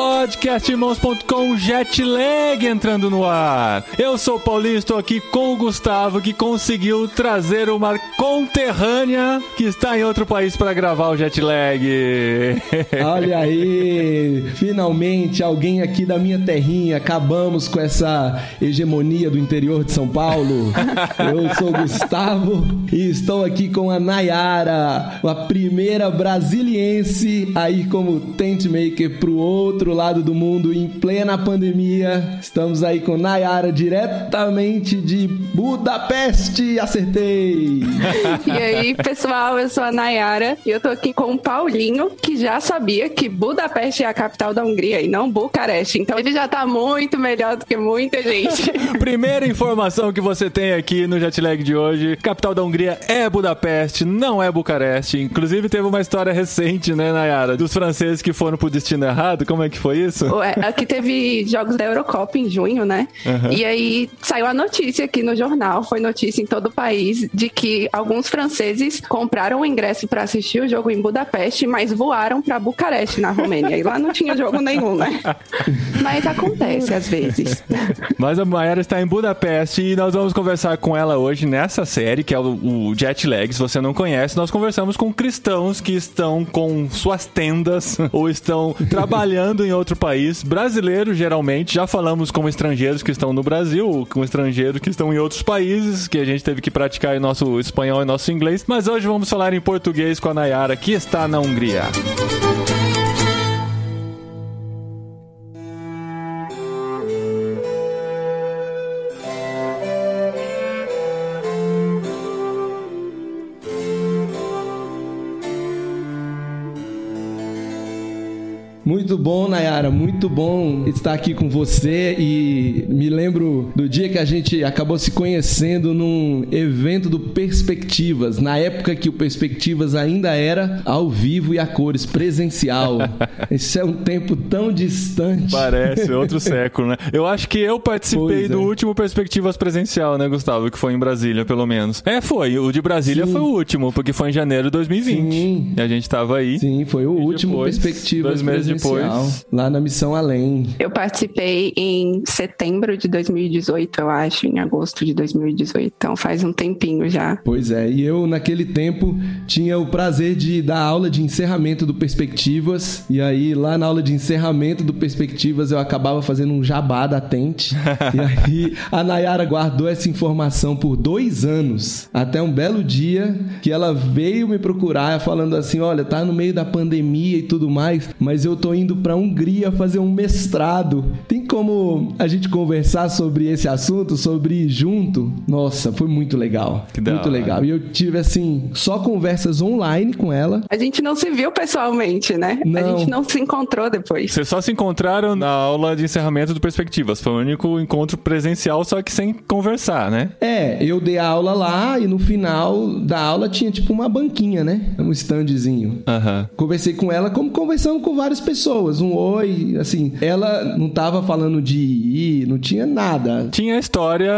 Podcastirmãos.com Jetlag entrando no ar. Eu sou o Paulinho, estou aqui com o Gustavo que conseguiu trazer uma conterrânea que está em outro país para gravar o Jetlag. Olha aí, finalmente alguém aqui da minha terrinha. Acabamos com essa hegemonia do interior de São Paulo. Eu sou o Gustavo e estou aqui com a Nayara, a primeira brasiliense aí como tent maker pro outro lado do mundo em plena pandemia. Estamos aí com Nayara diretamente de Budapeste. Acertei. E aí, pessoal, eu sou a Nayara e eu tô aqui com o Paulinho, que já sabia que Budapeste é a capital da Hungria e não Bucareste. Então ele já tá muito melhor do que muita gente. Primeira informação que você tem aqui no Jetlag de hoje: capital da Hungria é Budapeste, não é Bucareste. Inclusive, teve uma história recente, né, Nayara? Dos franceses que foram pro destino errado. Como é que foi isso? Ué, aqui teve jogos da Eurocopa em junho, né? E aí saiu a notícia aqui no jornal, foi notícia em todo o país, de que alguns franceses compraram o ingresso para assistir o jogo em Budapeste, mas voaram para Bucareste, na Romênia. E lá não tinha jogo nenhum, né? Mas acontece às vezes. Mas a Mayara está em Budapeste e nós vamos conversar com ela hoje nessa série, que é o, o Jet Lag. Se você não conhece, nós conversamos com cristãos que estão com suas tendas ou estão trabalhando em outro país. Brasileiros, geralmente. Já falamos com estrangeiros que estão no Brasil, com estrangeiros que estão em outros países, que a gente teve que praticar em nosso espanhol e nosso inglês. Mas hoje vamos falar em português com a Nayara, que está na Hungria. Muito bom, Nayara, muito bom estar aqui com você e me lembro do dia que a gente acabou se conhecendo num evento do Perspectivas, na época que o Perspectivas ainda era ao vivo e a cores, presencial. Esse é um tempo tão distante. Parece outro século, né? Eu acho que eu participei é. do último Perspectivas presencial, né, Gustavo? Que foi em Brasília, pelo menos. É, foi. O de Brasília Sim. foi o último, porque foi em janeiro de 2020. Sim. E a gente tava aí. Sim, foi o último depois, Perspectivas dois meses presencial, depois- lá na Missão Além. Eu participei em setembro de 2018, eu acho, em agosto de 2018. Então faz um tempinho já. Pois é, e eu naquele tempo tinha o prazer de dar aula de encerramento do Perspectivas, e aí lá na aula de encerramento do Perspectivas eu acabava fazendo um jabá da Tente, e aí a Nayara guardou essa informação por dois anos, até um belo dia que ela veio me procurar falando assim, olha, tá no meio da pandemia e tudo mais, mas eu tô indo pra Hungria fazer um mestrado. Tem como a gente conversar sobre esse assunto, sobre ir junto? Nossa, foi muito legal. Que da muito hora. legal. E eu tive, assim, só conversas online com ela. A gente não se viu pessoalmente, né? A Não. gente não se encontrou depois. Vocês só se encontraram na aula de encerramento do Perspectivas. Foi o único encontro presencial, só que sem conversar, né? É, eu dei a aula lá e no final da aula tinha tipo uma banquinha, né? Um standzinho. Conversei com ela como conversamos com várias pessoas. Um oi, assim. Ela não tava falando de ir, não tinha nada. Tinha a história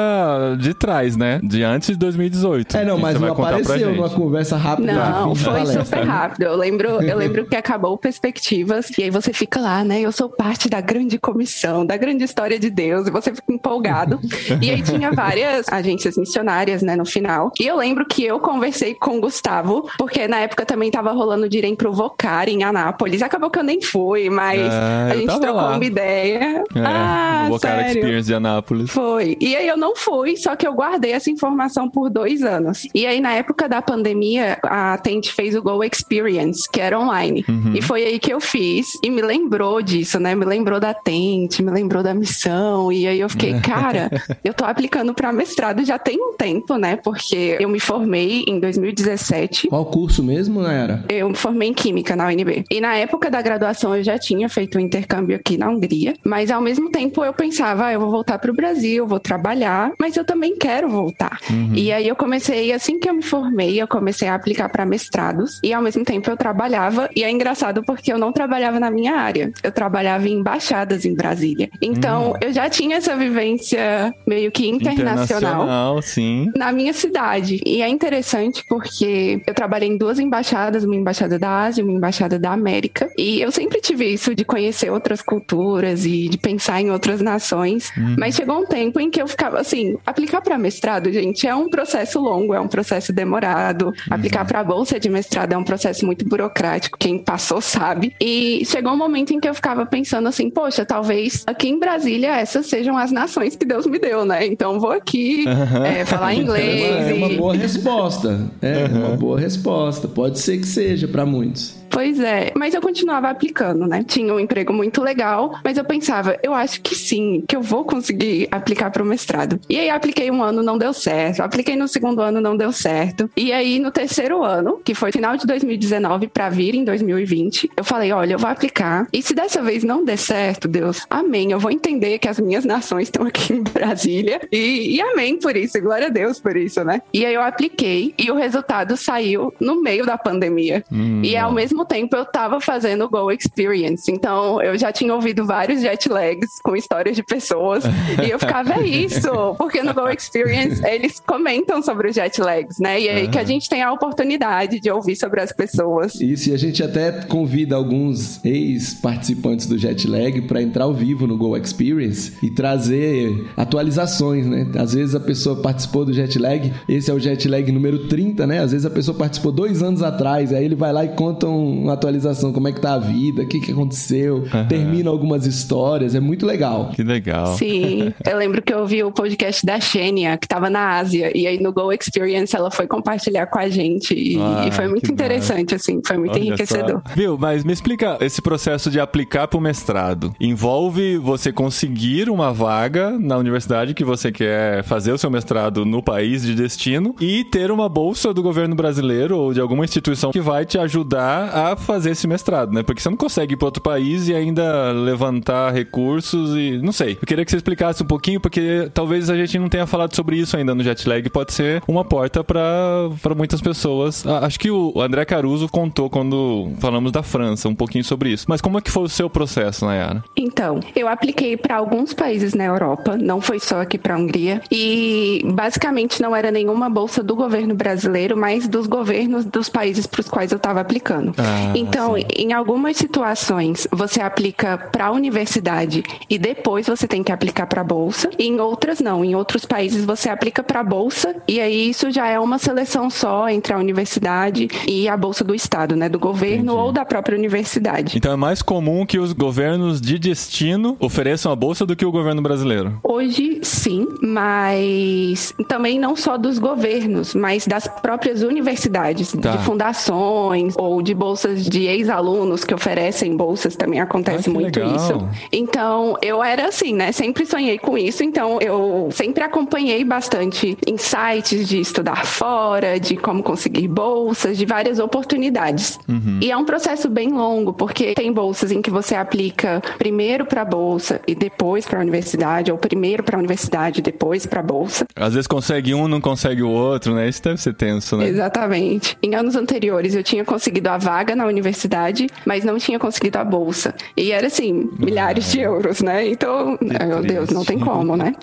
de trás, né? De antes de 2018. É, não, mas não apareceu gente. numa conversa rápida. Não, foi palestra. super rápido. Eu lembro, eu lembro que acabou o Perspectivas, e aí você fica lá, né? Eu sou parte da grande comissão, da grande história de Deus, e você fica empolgado. E aí tinha várias agências missionárias, né, no final. E eu lembro que eu conversei com o Gustavo, porque na época também tava rolando de ir em provocar em Anápolis. Acabou que eu nem fui, mas Ah, a gente tava trocou lá. uma ideia. É, ah, o Vocar sério? Experience de Anápolis. Foi. E aí eu não fui, só que eu guardei essa informação por dois anos. E aí, na época da pandemia, a Tente fez o Go Experience, que era online. Uhum. E foi aí que eu fiz. E me lembrou disso, né? Me lembrou da Tente, me lembrou da missão. E aí eu fiquei, cara, eu tô aplicando pra mestrado já tem um tempo, né? Porque eu me formei em 2017. Qual curso mesmo, Nayara? Eu me formei em Química na UNB. E na época da graduação graduação eu já tinha feito um intercâmbio aqui na Hungria, mas ao mesmo tempo eu pensava, ah, eu vou voltar para o Brasil, vou trabalhar, mas eu também quero voltar. Uhum. E aí eu comecei, assim que eu me formei, eu comecei a aplicar para mestrados e ao mesmo tempo eu trabalhava, e é engraçado porque eu não trabalhava na minha área, eu trabalhava em embaixadas em Brasília. Então uhum. eu já tinha essa vivência meio que internacional, internacional sim. na minha cidade. E é interessante porque eu trabalhei em duas embaixadas, uma embaixada da Ásia e uma embaixada da América, e eu sempre tive isso de conhecer outras culturas e de pensar em outras nações, uhum. mas chegou um tempo em que eu ficava assim, aplicar para mestrado, gente, é um processo longo, é um processo demorado. Uhum. Aplicar para bolsa de mestrado é um processo muito burocrático, quem passou sabe. E chegou um momento em que eu ficava pensando assim, poxa, talvez aqui em Brasília essas sejam as nações que Deus me deu, né? Então vou aqui uhum. é, falar inglês. É uma, é uma boa resposta. É uma boa resposta. Pode ser que seja para muitos. Pois é, mas eu continuava aplicando, né? Tinha um emprego muito legal, mas eu pensava, eu acho que sim, que eu vou conseguir aplicar para o mestrado. E aí apliquei um ano, não deu certo. Apliquei no segundo ano, não deu certo. E aí no terceiro ano, que foi final de 2019 para vir em 2020, eu falei, olha, eu vou aplicar. E se dessa vez não der certo, Deus, amém. Eu vou entender que as minhas nações estão aqui em Brasília. E, e amém por isso, glória a Deus por isso, né? E aí eu apliquei e o resultado saiu no meio da pandemia. Hum, e ao mesmo mesmo tempo eu estava fazendo o Go Experience. Então eu já tinha ouvido vários jet lags com histórias de pessoas e eu ficava, é isso, porque no Go Experience eles comentam sobre os jet lags, né? E aí que a gente tem a oportunidade de ouvir sobre as pessoas. Isso, e a gente até convida alguns ex-participantes do jet lag para entrar ao vivo no Go Experience e trazer atualizações, né? Às vezes a pessoa participou do jet lag, esse é o jet lag número 30, né? Às vezes a pessoa participou dois anos atrás, aí ele vai lá e conta um uma atualização, como é que tá a vida, o que, que aconteceu, uhum. termina algumas histórias, é muito legal. Que legal. Sim, eu lembro que eu ouvi o podcast da Xênia, que tava na Ásia, e aí no Go Experience ela foi compartilhar com a gente, e, ah, e foi muito interessante, assim, foi muito Olha enriquecedor. Só. Viu, mas me explica esse processo de aplicar para o mestrado. Envolve você conseguir uma vaga na universidade que você quer fazer o seu mestrado no país de destino e ter uma bolsa do governo brasileiro ou de alguma instituição que vai te ajudar a fazer esse mestrado, né? Porque você não consegue ir para outro país e ainda levantar recursos e não sei. Eu queria que você explicasse um pouquinho, porque talvez a gente não tenha falado sobre isso ainda no Jetlag. Pode ser uma porta para muitas pessoas. Ah, acho que o André Caruso contou quando falamos da França um pouquinho sobre isso. Mas como é que foi o seu processo, Nayara? Então, eu apliquei para alguns países na Europa, não foi só aqui para a Hungria, e basicamente não era nenhuma bolsa do governo brasileiro, mas dos governos dos países para os quais eu estava aplicando. Ah, então, sim. em algumas situações, você aplica para a universidade e depois você tem que aplicar para a bolsa. E em outras, não. Em outros países, você aplica para a bolsa e aí isso já é uma seleção só entre a universidade e a bolsa do estado, né? Do governo Entendi. ou da própria universidade. Então, é mais comum que os governos de destino ofereçam a bolsa do que o governo brasileiro? Hoje, sim, mas também não só dos governos, mas das próprias universidades, tá. de fundações ou de bolsas bolsas de ex-alunos que oferecem bolsas, também acontece ah, muito legal. isso. Então, eu era assim, né? Sempre sonhei com isso, então eu sempre acompanhei bastante insights de estudar fora, de como conseguir bolsas, de várias oportunidades. Uhum. E é um processo bem longo, porque tem bolsas em que você aplica primeiro para bolsa e depois para a universidade, ou primeiro para a universidade e depois para a bolsa. Às vezes consegue um, não consegue o outro, né? Isso deve ser tenso, né? Exatamente. Em anos anteriores eu tinha conseguido a vaga na universidade, mas não tinha conseguido a bolsa. E era assim, milhares de euros, né? Então, meu Deus, não tem como, né?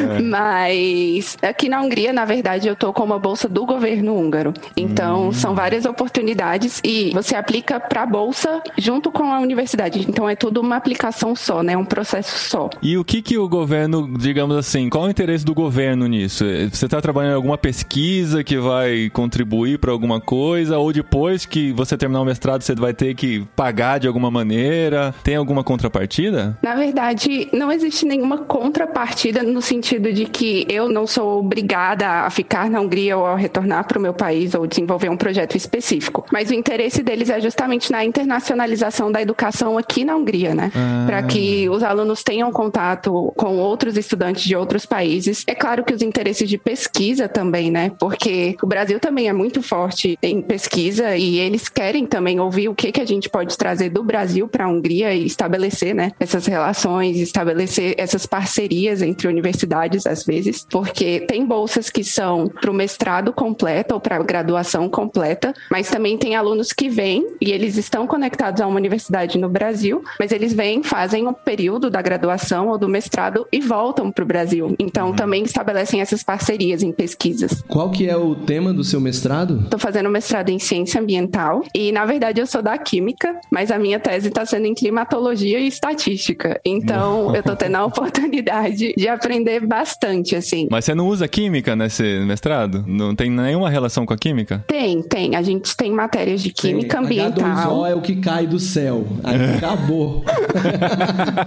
É. Mas aqui na Hungria, na verdade, eu tô com uma bolsa do governo húngaro. Então, hum. são várias oportunidades e você aplica para a bolsa junto com a universidade. Então, é tudo uma aplicação só, né? Um processo só. E o que que o governo, digamos assim, qual o interesse do governo nisso? Você está trabalhando em alguma pesquisa que vai contribuir para alguma coisa ou depois que você terminar o mestrado, você vai ter que pagar de alguma maneira? Tem alguma contrapartida? Na verdade, não existe nenhuma contrapartida no sentido de que eu não sou obrigada a ficar na Hungria ou a retornar para o meu país ou desenvolver um projeto específico. Mas o interesse deles é justamente na internacionalização da educação aqui na Hungria, né? Ah. Para que os alunos tenham contato com outros estudantes de outros países. É claro que os interesses de pesquisa também, né? Porque o Brasil também é muito forte em pesquisa e eles querem também ouvir o que, que a gente pode trazer do Brasil para a Hungria e estabelecer né, essas relações, estabelecer essas parcerias entre universidades, às vezes, porque tem bolsas que são para o mestrado completo ou para a graduação completa, mas também tem alunos que vêm e eles estão conectados a uma universidade no Brasil, mas eles vêm, fazem um período da graduação ou do mestrado e voltam para o Brasil. Então uhum. também estabelecem essas parcerias em pesquisas. Qual que é o tema do seu mestrado? Estou fazendo mestrado em ciência ambiental e na verdade eu sou da química, mas a minha tese está sendo em climatologia e estatística. Então eu estou tendo a oportunidade de aprender bastante assim. Mas você não usa química nesse mestrado? Não tem nenhuma relação com a química? Tem, tem. A gente tem matérias de química tem. ambiental. H2O é o que cai do céu. Aí acabou.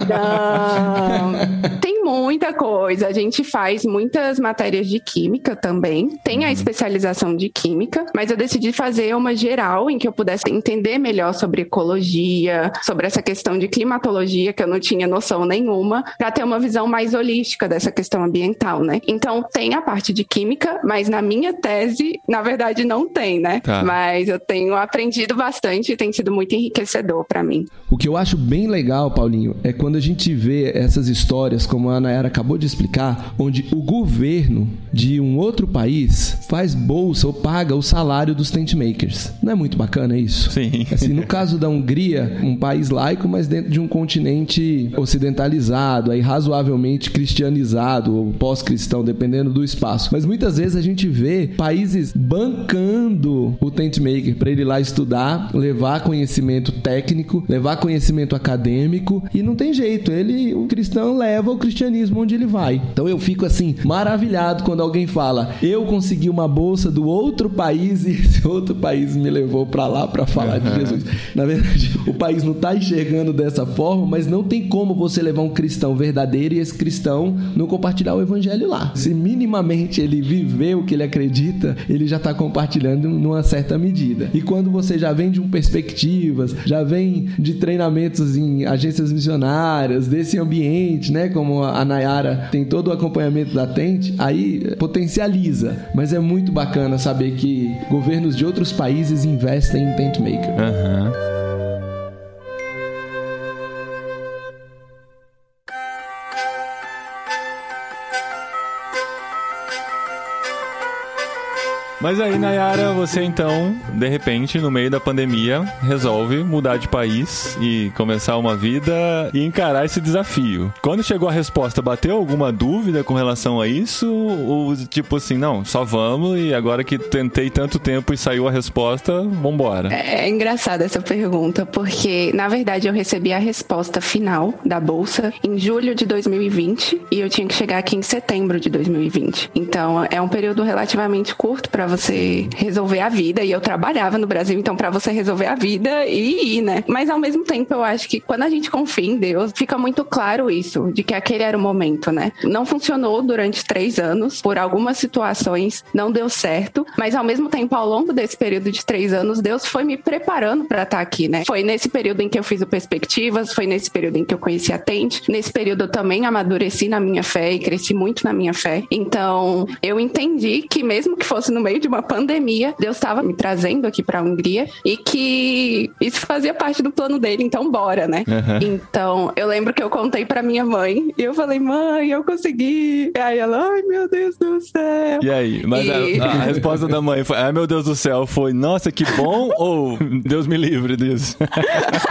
Não. Tem muita coisa. A gente faz muitas matérias de química também. Tem a uhum. especialização de química, mas eu decidi fazer uma geral em que eu pudesse entender melhor sobre ecologia, sobre essa questão de climatologia, que eu não tinha noção nenhuma, para ter uma visão mais holística dessa questão ambiental, né? Então tem a parte de química, mas na minha tese, na verdade, não tem, né? Tá. Mas eu tenho aprendido bastante e tem sido muito enriquecedor para mim. O que eu acho bem legal, Paulinho, é quando a gente vê essas histórias, como a Nayara acabou de explicar, onde o governo de um outro país faz bolsa ou paga o salário dos tent makers. Não é muito bacana isso? Sim. Assim, no caso da Hungria, um país laico, mas dentro de um continente ocidentalizado, aí razoavelmente cristianizado ou pós-cristão, dependendo do espaço. Mas muitas vezes a gente vê países bancando o tent maker para ele lá estudar, levar conhecimento técnico, levar conhecimento acadêmico e não tem jeito, ele, o cristão leva o cristianismo onde ele vai. Então eu fico assim maravilhado quando alguém fala: "Eu consegui uma bolsa do outro país e esse outro país me levou para lá para falar uhum. de Jesus". Na verdade, o país não tá enxergando dessa forma, mas não tem como você levar um cristão verdadeiro e esse cristão não compartilhar o evangelho lá. Se minimamente ele viver o que ele acredita, ele já está compartilhando numa certa medida. E quando você já vem de um perspectivas, já vem de treinamentos em agências missionárias, desse ambiente, né? Como a Nayara tem todo o acompanhamento da Tente, aí potencializa. Mas é muito bacana saber que governos de outros países investem em Tent Maker. Uhum. Mas aí, Nayara, você então, de repente, no meio da pandemia, resolve mudar de país e começar uma vida e encarar esse desafio. Quando chegou a resposta, bateu alguma dúvida com relação a isso? Ou tipo assim, não, só vamos e agora que tentei tanto tempo e saiu a resposta, vambora? É, é engraçada essa pergunta, porque na verdade eu recebi a resposta final da bolsa em julho de 2020 e eu tinha que chegar aqui em setembro de 2020. Então é um período relativamente curto para você resolver a vida. E eu trabalhava no Brasil, então para você resolver a vida e ir, né? Mas ao mesmo tempo, eu acho que quando a gente confia em Deus, fica muito claro isso, de que aquele era o momento, né? Não funcionou durante três anos, por algumas situações não deu certo, mas ao mesmo tempo, ao longo desse período de três anos, Deus foi me preparando para estar tá aqui, né? Foi nesse período em que eu fiz o Perspectivas, foi nesse período em que eu conheci a Tente, nesse período eu também amadureci na minha fé e cresci muito na minha fé. Então, eu entendi que mesmo que fosse no meio de uma pandemia, Deus estava me trazendo aqui para a Hungria e que isso fazia parte do plano dele, então bora, né? Uhum. Então, eu lembro que eu contei para minha mãe e eu falei, mãe, eu consegui. E aí ela, ai meu Deus do céu. E aí? Mas e... A, a, resposta da mãe foi, ai meu Deus do céu, foi, nossa, que bom ou Deus me livre disso?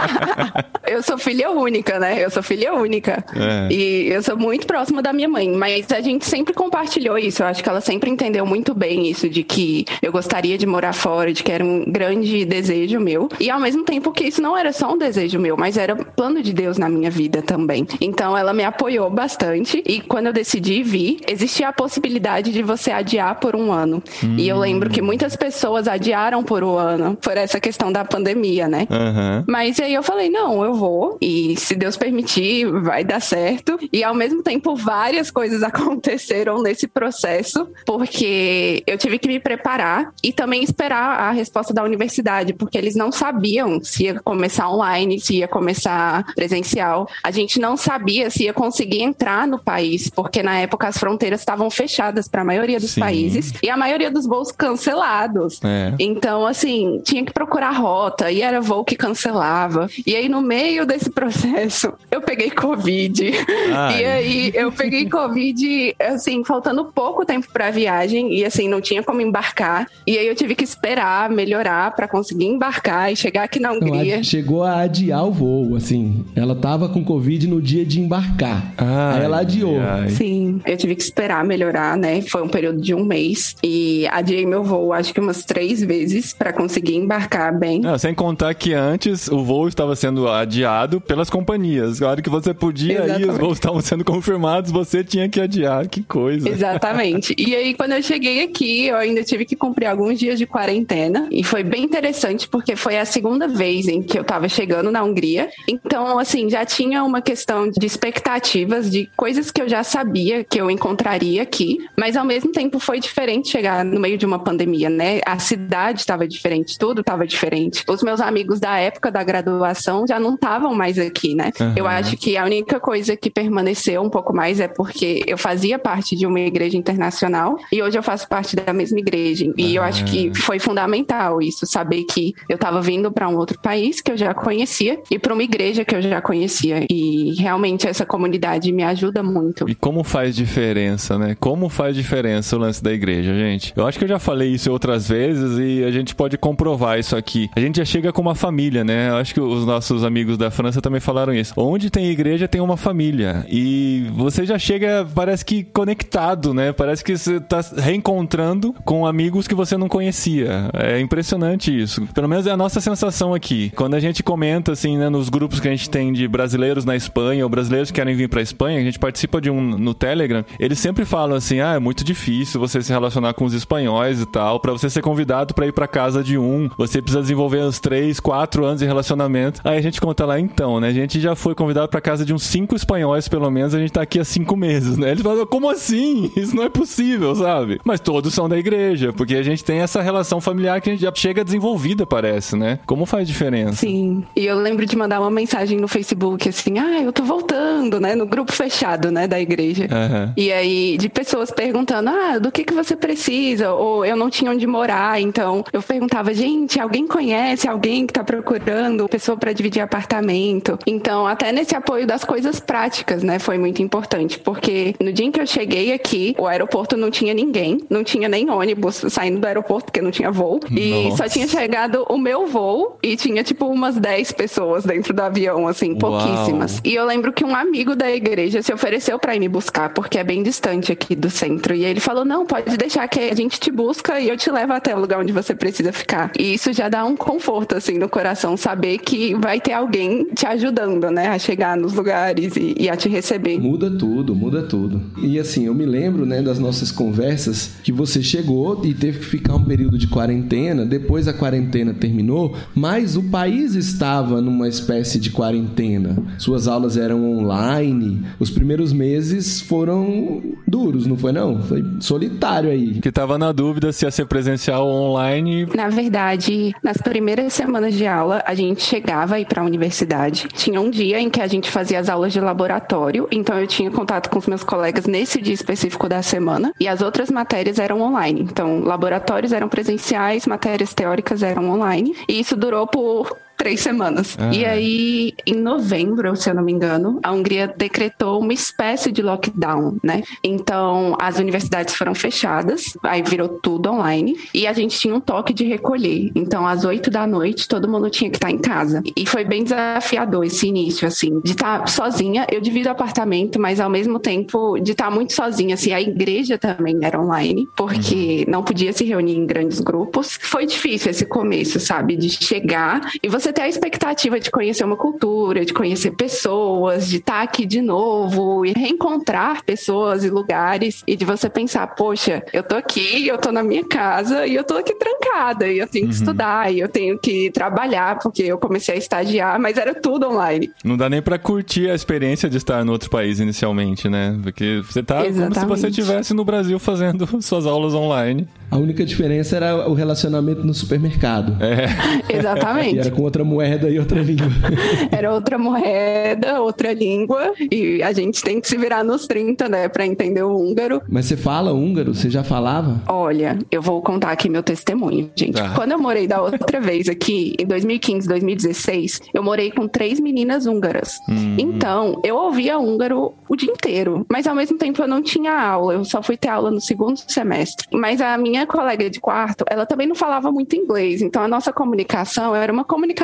eu sou filha única, né? Eu sou filha única. É. E eu sou muito próxima da minha mãe, mas a gente sempre compartilhou isso. Eu acho que ela sempre entendeu muito bem isso de que eu gostaria de morar fora, de que era um grande desejo meu. E ao mesmo tempo que isso não era só um desejo meu, mas era plano de Deus na minha vida também. Então ela me apoiou bastante e quando eu decidi vir, existia a possibilidade de você adiar por um ano. Hum. E eu lembro que muitas pessoas adiaram por um ano por essa questão da pandemia, né? Uhum. Mas aí eu falei, não, eu vou e se Deus permitir, vai dar certo. E ao mesmo tempo várias coisas aconteceram nesse processo, porque eu tive que me preparar e também esperar a resposta da universidade, porque eles não sabiam se ia começar online, se ia começar presencial. A gente não sabia se ia conseguir entrar no país, porque na época as fronteiras estavam fechadas para a maioria dos Sim. países e a maioria dos voos cancelados. É. Então, assim, tinha que procurar rota e era voo que cancelava. E aí, no meio desse processo, eu peguei Covid. Ai. E aí, eu peguei Covid, assim, faltando pouco tempo pra viagem e, assim, não tinha como embarcar. E aí, eu tive que esperar melhorar pra conseguir embarcar e chegar aqui na Hungria. a- chegou a adiar o voo, assim. Ela tava com Covid no dia de embarcar. Ai, Aí ela adiou. ai. Sim, eu tive que esperar melhorar, né? Foi um período de um mês e adiei meu voo, acho que umas três vezes pra conseguir embarcar bem. Não, sem contar que antes o voo estava sendo adiado pelas companhias. A hora que você podia ir, os voos estavam sendo confirmados, você tinha que adiar. Que coisa. Exatamente. E aí, quando eu cheguei aqui, eu ainda tive que cumprir alguns dias de quarentena. E foi bem interessante, porque foi a segunda vez em que eu tava chegando na Hungria. Então, assim, já tinha uma questão de expectativas, de coisas que eu já sabia que eu encontraria aqui. Mas, ao mesmo tempo, foi diferente chegar no meio de uma pandemia, né? A cidade estava diferente, tudo estava diferente. Os meus amigos da época da graduação já não estavam mais aqui, né? Aham. Eu acho que a única coisa que permaneceu um pouco mais é porque eu fazia parte de uma igreja internacional e hoje eu faço parte da mesma igreja. E eu acho que foi fundamental isso, saber que eu estava vindo para um outro país que eu já conhecia e para uma igreja que eu já conhecia. E realmente essa comunidade me ajuda muito. E como faz diferença, né? Como faz diferença o lance da igreja, gente? Eu acho que eu já falei isso outras vezes e a gente pode comprovar isso aqui. A gente já chega com uma família, né? Eu acho que os nossos amigos da França também falaram isso. Onde tem igreja, tem uma família. E você já chega, parece que conectado, né? Parece que você tá reencontrando com amigos que você não conhecia. É impressionante isso. Pelo menos é a nossa sensação aqui. Quando a gente comenta, assim, né, nos grupos que a gente tem de brasileiros na Espanha ou brasileiros que querem vir pra Espanha, a gente participa de um no Telegram, eles sempre falam assim: ah, é muito difícil você se relacionar com os espanhóis e tal. Pra você ser convidado pra ir pra casa de um, você precisa desenvolver uns 3, 4 anos de relacionamento. Aí a gente conta lá, então, né? A gente já foi convidado pra casa de uns 5 espanhóis, pelo menos, a gente tá aqui há 5 meses, né? Eles falam, como assim? Isso não é possível, sabe? Mas todos são da igreja, porque a gente tem essa relação familiar que a gente já chega desenvolvida, parece, né? Como faz diferença? Sim. E eu lembro de mandar uma mensagem no Facebook assim: ah, eu tô voltando, né? No grupo fechado, né? Da igreja. Aham. E aí, de pessoas perguntando, ah, do que, que você precisa? Ou eu não tinha onde morar, então eu perguntava, gente, alguém conhece alguém que tá procurando pessoa para dividir apartamento? Então, até nesse apoio das coisas práticas, né, foi muito importante, porque no dia em que eu cheguei aqui, o aeroporto não tinha ninguém, não tinha nem ônibus saindo do aeroporto, porque não tinha voo, e Nossa. só tinha chegado o meu voo e tinha, tipo, umas 10 pessoas dentro do avião, assim, Uau. pouquíssimas. E eu lembro que um amigo da igreja se ofereceu pra ir me buscar, porque é bem distante aqui do centro. E ele falou: não, pode deixar que a gente te busca e eu te levo até o lugar onde você precisa ficar. E isso já dá um conforto, assim, no coração, saber que vai ter alguém te ajudando, né, a chegar nos lugares e, e a te receber. Muda tudo, muda tudo. E assim, eu me lembro, né, das nossas conversas que você chegou e teve que ficar um período de quarentena, depois a quarentena terminou, mas o país estava numa espécie de quarentena. Suas aulas eram online. Os primeiros meses foram duros, não foi não? Foi solitário aí. Que tava na dúvida se ia ser presencial ou online. Na verdade, nas primeiras semanas de aula, a gente chegava aí para a universidade. Tinha um dia em que a gente fazia as aulas de laboratório, então eu tinha contato com os meus colegas nesse dia específico da semana, e as outras matérias eram online. Então, laboratórios eram presenciais, matérias teóricas eram online, e isso durou por três semanas. Ah. E aí, em novembro, se eu não me engano, a Hungria decretou uma espécie de lockdown, né? Então, as universidades foram fechadas, aí virou tudo online, e a gente tinha um toque de recolher. Então, às oito da noite, todo mundo tinha que estar em casa. E foi bem desafiador esse início, assim, de estar sozinha. Eu divido apartamento, mas ao mesmo tempo de estar muito sozinha, assim, a igreja também era online, porque não podia se reunir em grandes grupos. Foi difícil esse começo, sabe? De chegar e você ter a expectativa de conhecer uma cultura, de conhecer pessoas, de estar aqui de novo e reencontrar pessoas e lugares e de você pensar, poxa, eu tô aqui, eu tô na minha casa e eu tô aqui trancada e eu tenho que estudar e eu tenho que trabalhar porque eu comecei a estagiar, mas era tudo online. Não dá nem pra curtir a experiência de estar no outro país inicialmente, né? Porque você tá como se você Exatamente. estivesse no Brasil fazendo suas aulas online. A única diferença era o relacionamento no supermercado. É. E Exatamente. era com outra moeda e outra língua. Era outra moeda, outra língua, e a gente tem que se virar nos 30, né, pra entender o húngaro. Mas você fala húngaro? Você já falava? Olha, eu vou contar aqui meu testemunho, gente. Tá. Quando eu morei da outra vez aqui, em 2015, 2016, eu morei com três meninas húngaras. Então, eu ouvia húngaro o dia inteiro, mas ao mesmo tempo eu não tinha aula, eu só fui ter aula no segundo semestre. Mas a minha colega de quarto, ela também não falava muito inglês, então a nossa comunicação era uma comunicação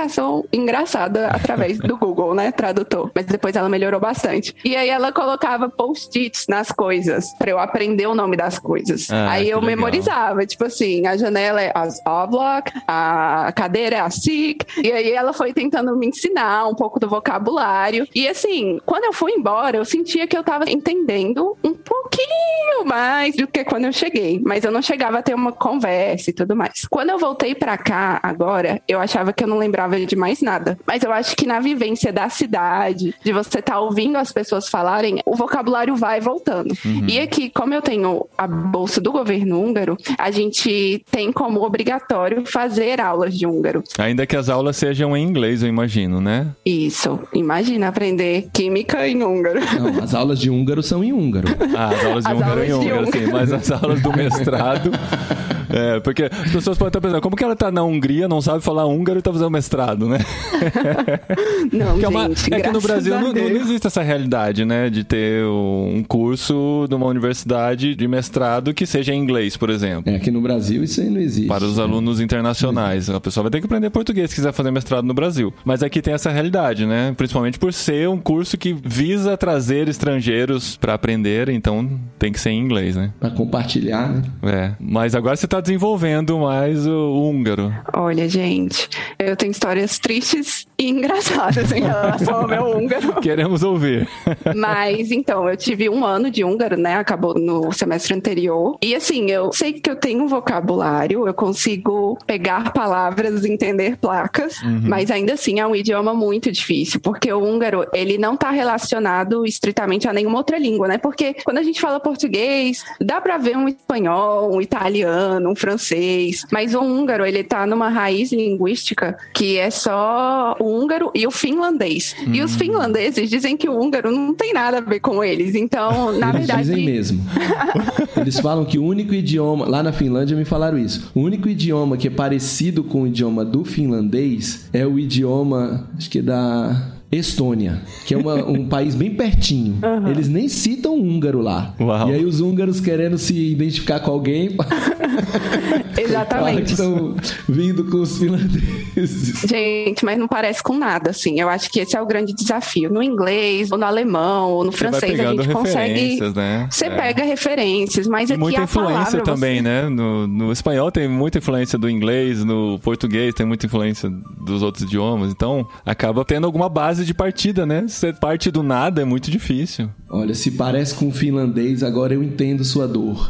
engraçada através do Google, né, tradutor. Mas depois ela melhorou bastante. E aí ela colocava post-its nas coisas, pra eu aprender o nome das coisas. Ah, aí eu legal. memorizava, tipo assim, a janela é as Oblak, a cadeira é a SIC, e aí ela foi tentando me ensinar um pouco do vocabulário. E assim, quando eu fui embora, eu sentia que eu tava entendendo um pouquinho mais do que quando eu cheguei, mas eu não chegava a ter uma conversa e tudo mais. Quando eu voltei pra cá agora, eu achava que eu não lembrava de mais nada, mas eu acho que na vivência da cidade, de você estar ouvindo as pessoas falarem, o vocabulário vai voltando. E aqui, como eu tenho a bolsa do governo húngaro, a gente tem como obrigatório fazer aulas de húngaro. Ainda que as aulas sejam em inglês, eu imagino, né? Isso. Imagina aprender química em húngaro. Não, as aulas de húngaro são em húngaro. Ah, as aulas de As húngaro aulas em húngaro, húngaro. sim, mas as aulas do mestrado. É, porque as pessoas podem estar pensando, como que ela tá na Hungria, não sabe falar húngaro e tá fazendo mestrado, né? Não, Que é, uma- gente, é que no Brasil a não, não existe essa realidade, né? De ter um curso numa universidade de mestrado que seja em inglês, por exemplo. É, aqui no Brasil isso aí não existe. Para os alunos internacionais. A pessoa vai ter que aprender português se quiser fazer mestrado no Brasil. Mas aqui tem essa realidade, né? Principalmente por ser um curso que visa trazer estrangeiros para aprender, então tem que ser em inglês, né? Pra compartilhar, né? É. Mas agora você está desenvolvendo mais o húngaro. Olha, gente, eu tenho histórias tristes e engraçadas em relação ao meu húngaro. Queremos ouvir. Mas então, eu tive um ano de húngaro, né? Acabou no semestre anterior. E assim, eu sei que eu tenho um vocabulário, eu consigo pegar palavras, entender placas, mas ainda assim é um idioma muito difícil, porque o húngaro, ele não tá relacionado estritamente a nenhuma outra língua, né? Porque quando a gente fala português, dá pra ver um espanhol, um italiano, um francês, mas o húngaro, ele tá numa raiz linguística que é só o húngaro e o finlandês. E os finlandeses dizem que o húngaro não tem nada a ver com eles. Então, na Eles verdade. dizem mesmo. Eles falam que o único idioma, lá na Finlândia me falaram isso. O único idioma que é parecido com o idioma do finlandês é o idioma, acho que é da Estônia, que é uma- um país bem pertinho. Eles nem citam húngaro lá. Uau. E aí os húngaros querendo se identificar com alguém, Exatamente. estão vindo com os finlandeses. Gente, mas não parece com nada, assim. Eu acho que esse é o grande desafio. No inglês, ou no alemão, ou no Você francês, a gente consegue. referências, né? Você É. pega referências, mas E aqui muita a influência palavra, também, você... né? No, no espanhol tem muita influência do inglês, no português tem muita influência dos outros idiomas. Então, acaba tendo alguma base de partida, né? Ser parte do nada é muito difícil. Olha, se parece com um finlandês, agora eu entendo sua dor.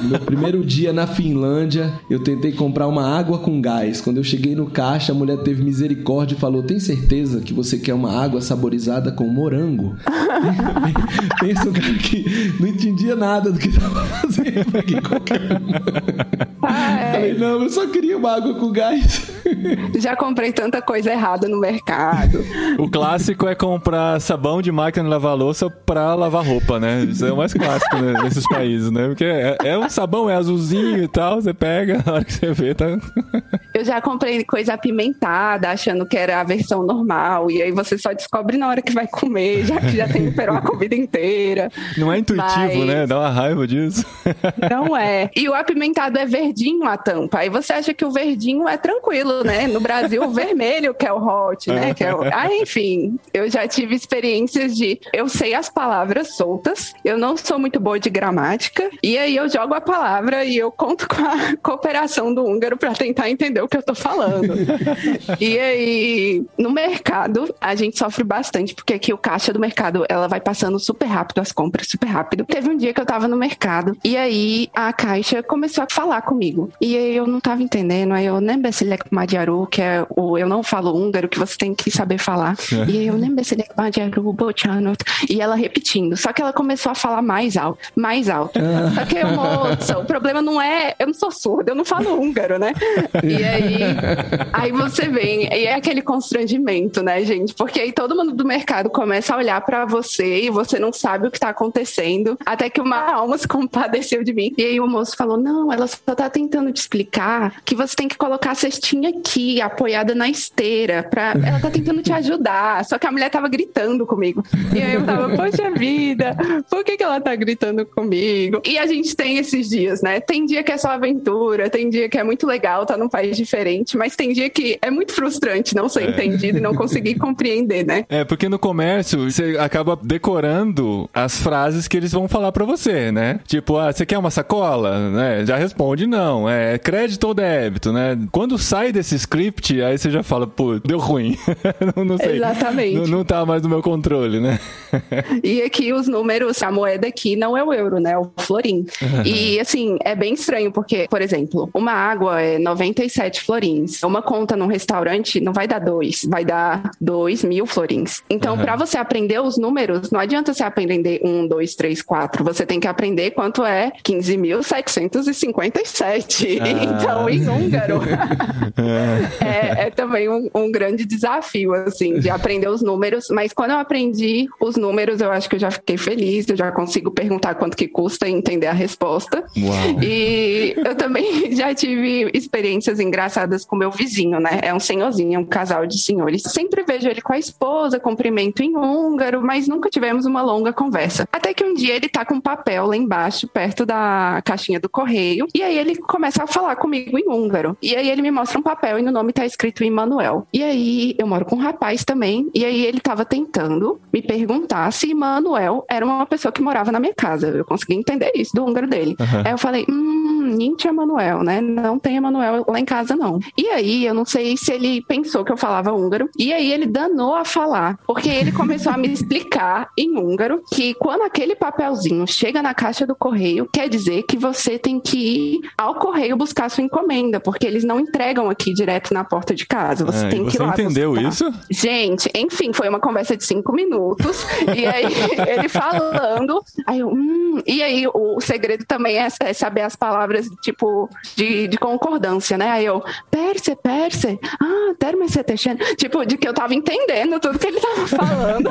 No meu primeiro dia na Finlândia, eu tentei comprar uma água com gás. Quando eu cheguei no caixa, a mulher teve misericórdia e falou: Tem certeza que você quer uma água saborizada com morango? Pensa um cara que não entendia nada do que estava fazendo aqui. Qualquer. Ah, é. Falei, não, eu só queria uma água com gás. Já comprei tanta coisa errada no mercado. O clássico é comprar sabão de máquina de lavar louça pra lavar roupa, né? Isso é o mais clássico né, nesses países, né? Porque é, é um sabão, é azulzinho e tal, você pega, na hora que você vê, tá. Eu já comprei coisa apimentada, achando que era a versão normal. E aí você só descobre na hora que vai comer, já que já temperou a comida inteira. Não é intuitivo, Mas- né? Dá uma raiva disso. Não é. E o apimentado é verdinho a tampa. Aí você acha que o verdinho é tranquilo, né? No Brasil, o vermelho que é o hot, né? Que é o... Ah, enfim, eu já tive experiências de eu sei as palavras soltas, eu não sou muito boa de gramática, e aí eu jogo a palavra e eu conto com a cooperação do húngaro para tentar entender o que eu tô falando. E aí, no mercado, a gente sofre bastante, porque aqui o caixa do mercado, ela vai passando super rápido as compras, super rápido. Teve um dia que eu tava no mercado, e aí a caixa começou a falar comigo. E aí eu não tava entendendo, aí eu nem Besilek Madiaru, que é o eu não falo húngaro, que você tem que saber falar. E aí eu nem Besilek Madiaru, Bochanot. E ela repetindo. Repetindo. Só que ela começou a falar mais alto, mais alto. Ah. Só que eu, moça, o problema não é. Eu não sou surda, eu não falo húngaro, né? E aí, aí você vem, e é aquele constrangimento, né, gente? Porque aí todo mundo do mercado começa a olhar pra você e você não sabe o que tá acontecendo. Até que uma alma se compadeceu de mim. E aí o moço falou: Não, ela só tá tentando te explicar que você tem que colocar a cestinha aqui, apoiada na esteira. Pra... Ela tá tentando te ajudar. Só que a mulher tava gritando comigo. E aí eu tava, poxa vida, por que, que ela tá gritando comigo? E a gente tem esses dias, né? Tem dia que é só aventura, tem dia que é muito legal, tá num país diferente, mas tem dia que é muito frustrante não ser entendido e não conseguir compreender, né? É, porque no comércio você acaba decorando as frases que eles vão falar pra você, né? Tipo, ah, você quer uma sacola? Né? Já responde não. É crédito ou débito, né? Quando sai desse script, aí você já fala, pô, deu ruim. não, não sei. Exatamente. Não, não tá mais no meu controle, né? E aqui os números, a moeda aqui não é o euro, né? É o florim. E assim, é bem estranho, porque, por exemplo, uma água é 97 florins. Uma conta num restaurante não vai dar dois, vai dar dois mil florins. Então, Uhum. pra você aprender os números, não adianta você aprender um, dois, três, quatro. Você tem que aprender quanto é 15.757. Ah. Então, em húngaro. é, é também um, um grande desafio, assim, de aprender os números. Mas quando eu aprendi os números, eu acho que eu já fiquei feliz, eu já consigo perguntar quanto que custa e entender a resposta. Uau. E eu também já tive experiências engraçadas com meu vizinho, né? É um senhorzinho, é um casal de senhores. Sempre vejo ele com a esposa, cumprimento em húngaro, mas nunca tivemos uma longa conversa. Até que um dia ele tá com um papel lá embaixo, perto da caixinha do correio, e aí ele começa a falar comigo em húngaro. E aí ele me mostra um papel e no nome tá escrito Emanuel. E aí eu moro com um rapaz também, e aí ele tava tentando me perguntar se Emanuel era uma pessoa que morava na minha casa. Eu consegui entender isso do húngaro dele. Aham. Aí eu falei, hum, Ninti Emanuel, né? Não tem Emanuel lá em casa, não. E aí, eu não sei se ele pensou que eu falava húngaro. E aí, ele danou a falar. Porque ele começou a me explicar em húngaro que quando aquele papelzinho chega na caixa do correio, quer dizer que você tem que ir ao correio buscar sua encomenda. Porque eles não entregam aqui direto na porta de casa. Você e tem que você ir lá entendeu buscar. isso? Gente, enfim, foi uma conversa de cinco minutos. e aí, ele falando. Aí eu, hum, e aí, o segredo também é, é saber as palavras, tipo, de, de concordância, né? Aí eu, perse, perse, ah, terme setechen. Tipo, de que eu tava entendendo tudo que ele tava falando.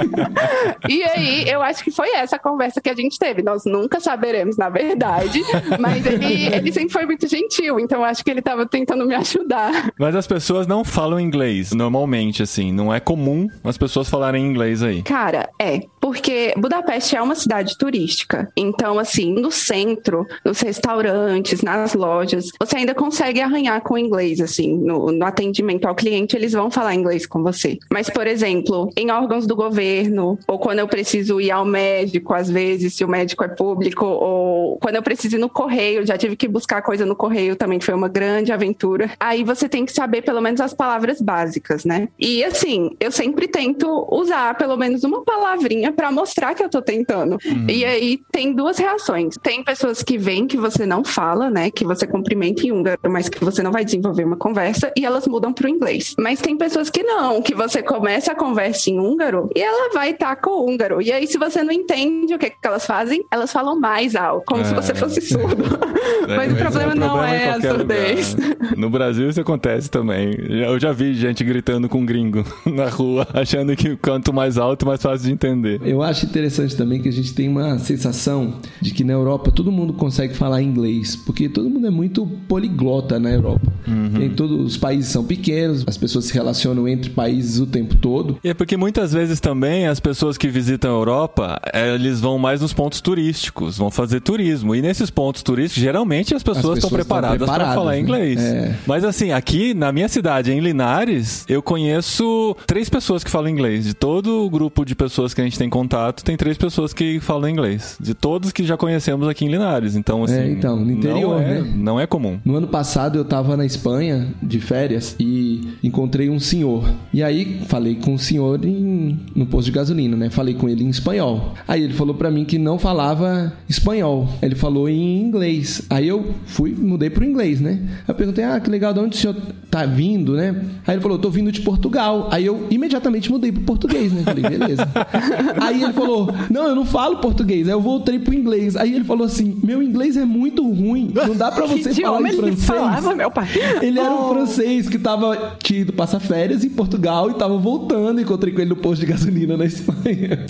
e aí, eu acho que foi essa a conversa que a gente teve. Nós nunca saberemos, na verdade. Mas ele, ele sempre foi muito gentil. Então, acho que ele tava tentando me ajudar. Mas as pessoas não falam inglês, normalmente, assim. Não é comum as pessoas falarem inglês aí. Cara, é. Porque Budapeste é uma cidade turística. Então, assim, no centro, nos restaurantes, nas lojas, você ainda consegue arranhar com inglês, assim. No, no atendimento ao cliente, eles vão falar inglês com você. Mas, por exemplo, em órgãos do governo, ou quando eu preciso ir ao médico, às vezes, se o médico é público, ou quando eu preciso ir no correio, já tive que buscar coisa no correio também, foi uma grande aventura. Aí você tem que saber pelo menos as palavras básicas, né? E assim, eu sempre tento usar pelo menos uma palavrinha pra mostrar que eu tô tentando. E aí tem duas reações. Tem pessoas que veem que você não fala, né? Que você cumprimenta em húngaro, mas que você não vai desenvolver uma conversa e elas mudam pro inglês. Mas tem pessoas que não, que você começa a conversa em húngaro e ela vai estar com o húngaro. E aí, se você não entende o que, que elas fazem, elas falam mais alto, como se É. você fosse surdo. mas o problema não problema em é a surdez. lugar. No Brasil isso acontece também. Eu já vi gente gritando com gringo na rua, achando que quanto mais alto, mais fácil de entender. Eu acho interessante também que a gente tem uma sensação de que na Europa todo mundo consegue falar inglês, porque todo mundo é muito poliglota na Europa. Tem todos os países são pequenos, as pessoas se relacionam entre países o tempo todo. E é porque muitas vezes também as pessoas que visitam a Europa, eh, eles vão mais nos pontos turísticos, vão fazer turismo. E nesses pontos turísticos, geralmente as pessoas, pessoas estão estão preparadas para preparadas, falar né? inglês. É. Mas assim, aqui na minha cidade, em Linares, eu conheço três pessoas que falam inglês. De todo o grupo de pessoas que a gente tem contato, tem três pessoas que falam inglês. De todos que já conhecemos aqui em Linares. Então, assim. É, então, no interior, não é, né? Não é comum. No ano passado eu tava na Espanha de férias e encontrei um senhor. E aí falei com o senhor em, no posto de gasolina, né? Falei com ele em espanhol. Aí ele falou pra mim que não falava espanhol. Ele falou em inglês. Aí eu fui, mudei pro inglês, né? Aí eu perguntei: "Ah, que legal, de onde o senhor tá vindo, né?" Aí ele falou: "Tô vindo de Portugal". Aí eu imediatamente mudei pro português, né? Falei: "Beleza". Aí ele falou: Não, eu não falo português. Aí eu voltei pro inglês. Aí ele falou assim: Meu inglês é muito ruim. Não dá pra você que falar em ele francês. falava, meu pai? Ele era um Oh. francês que tava tinha ido passar férias em Portugal e tava voltando. Encontrei com ele no posto de gasolina na Espanha.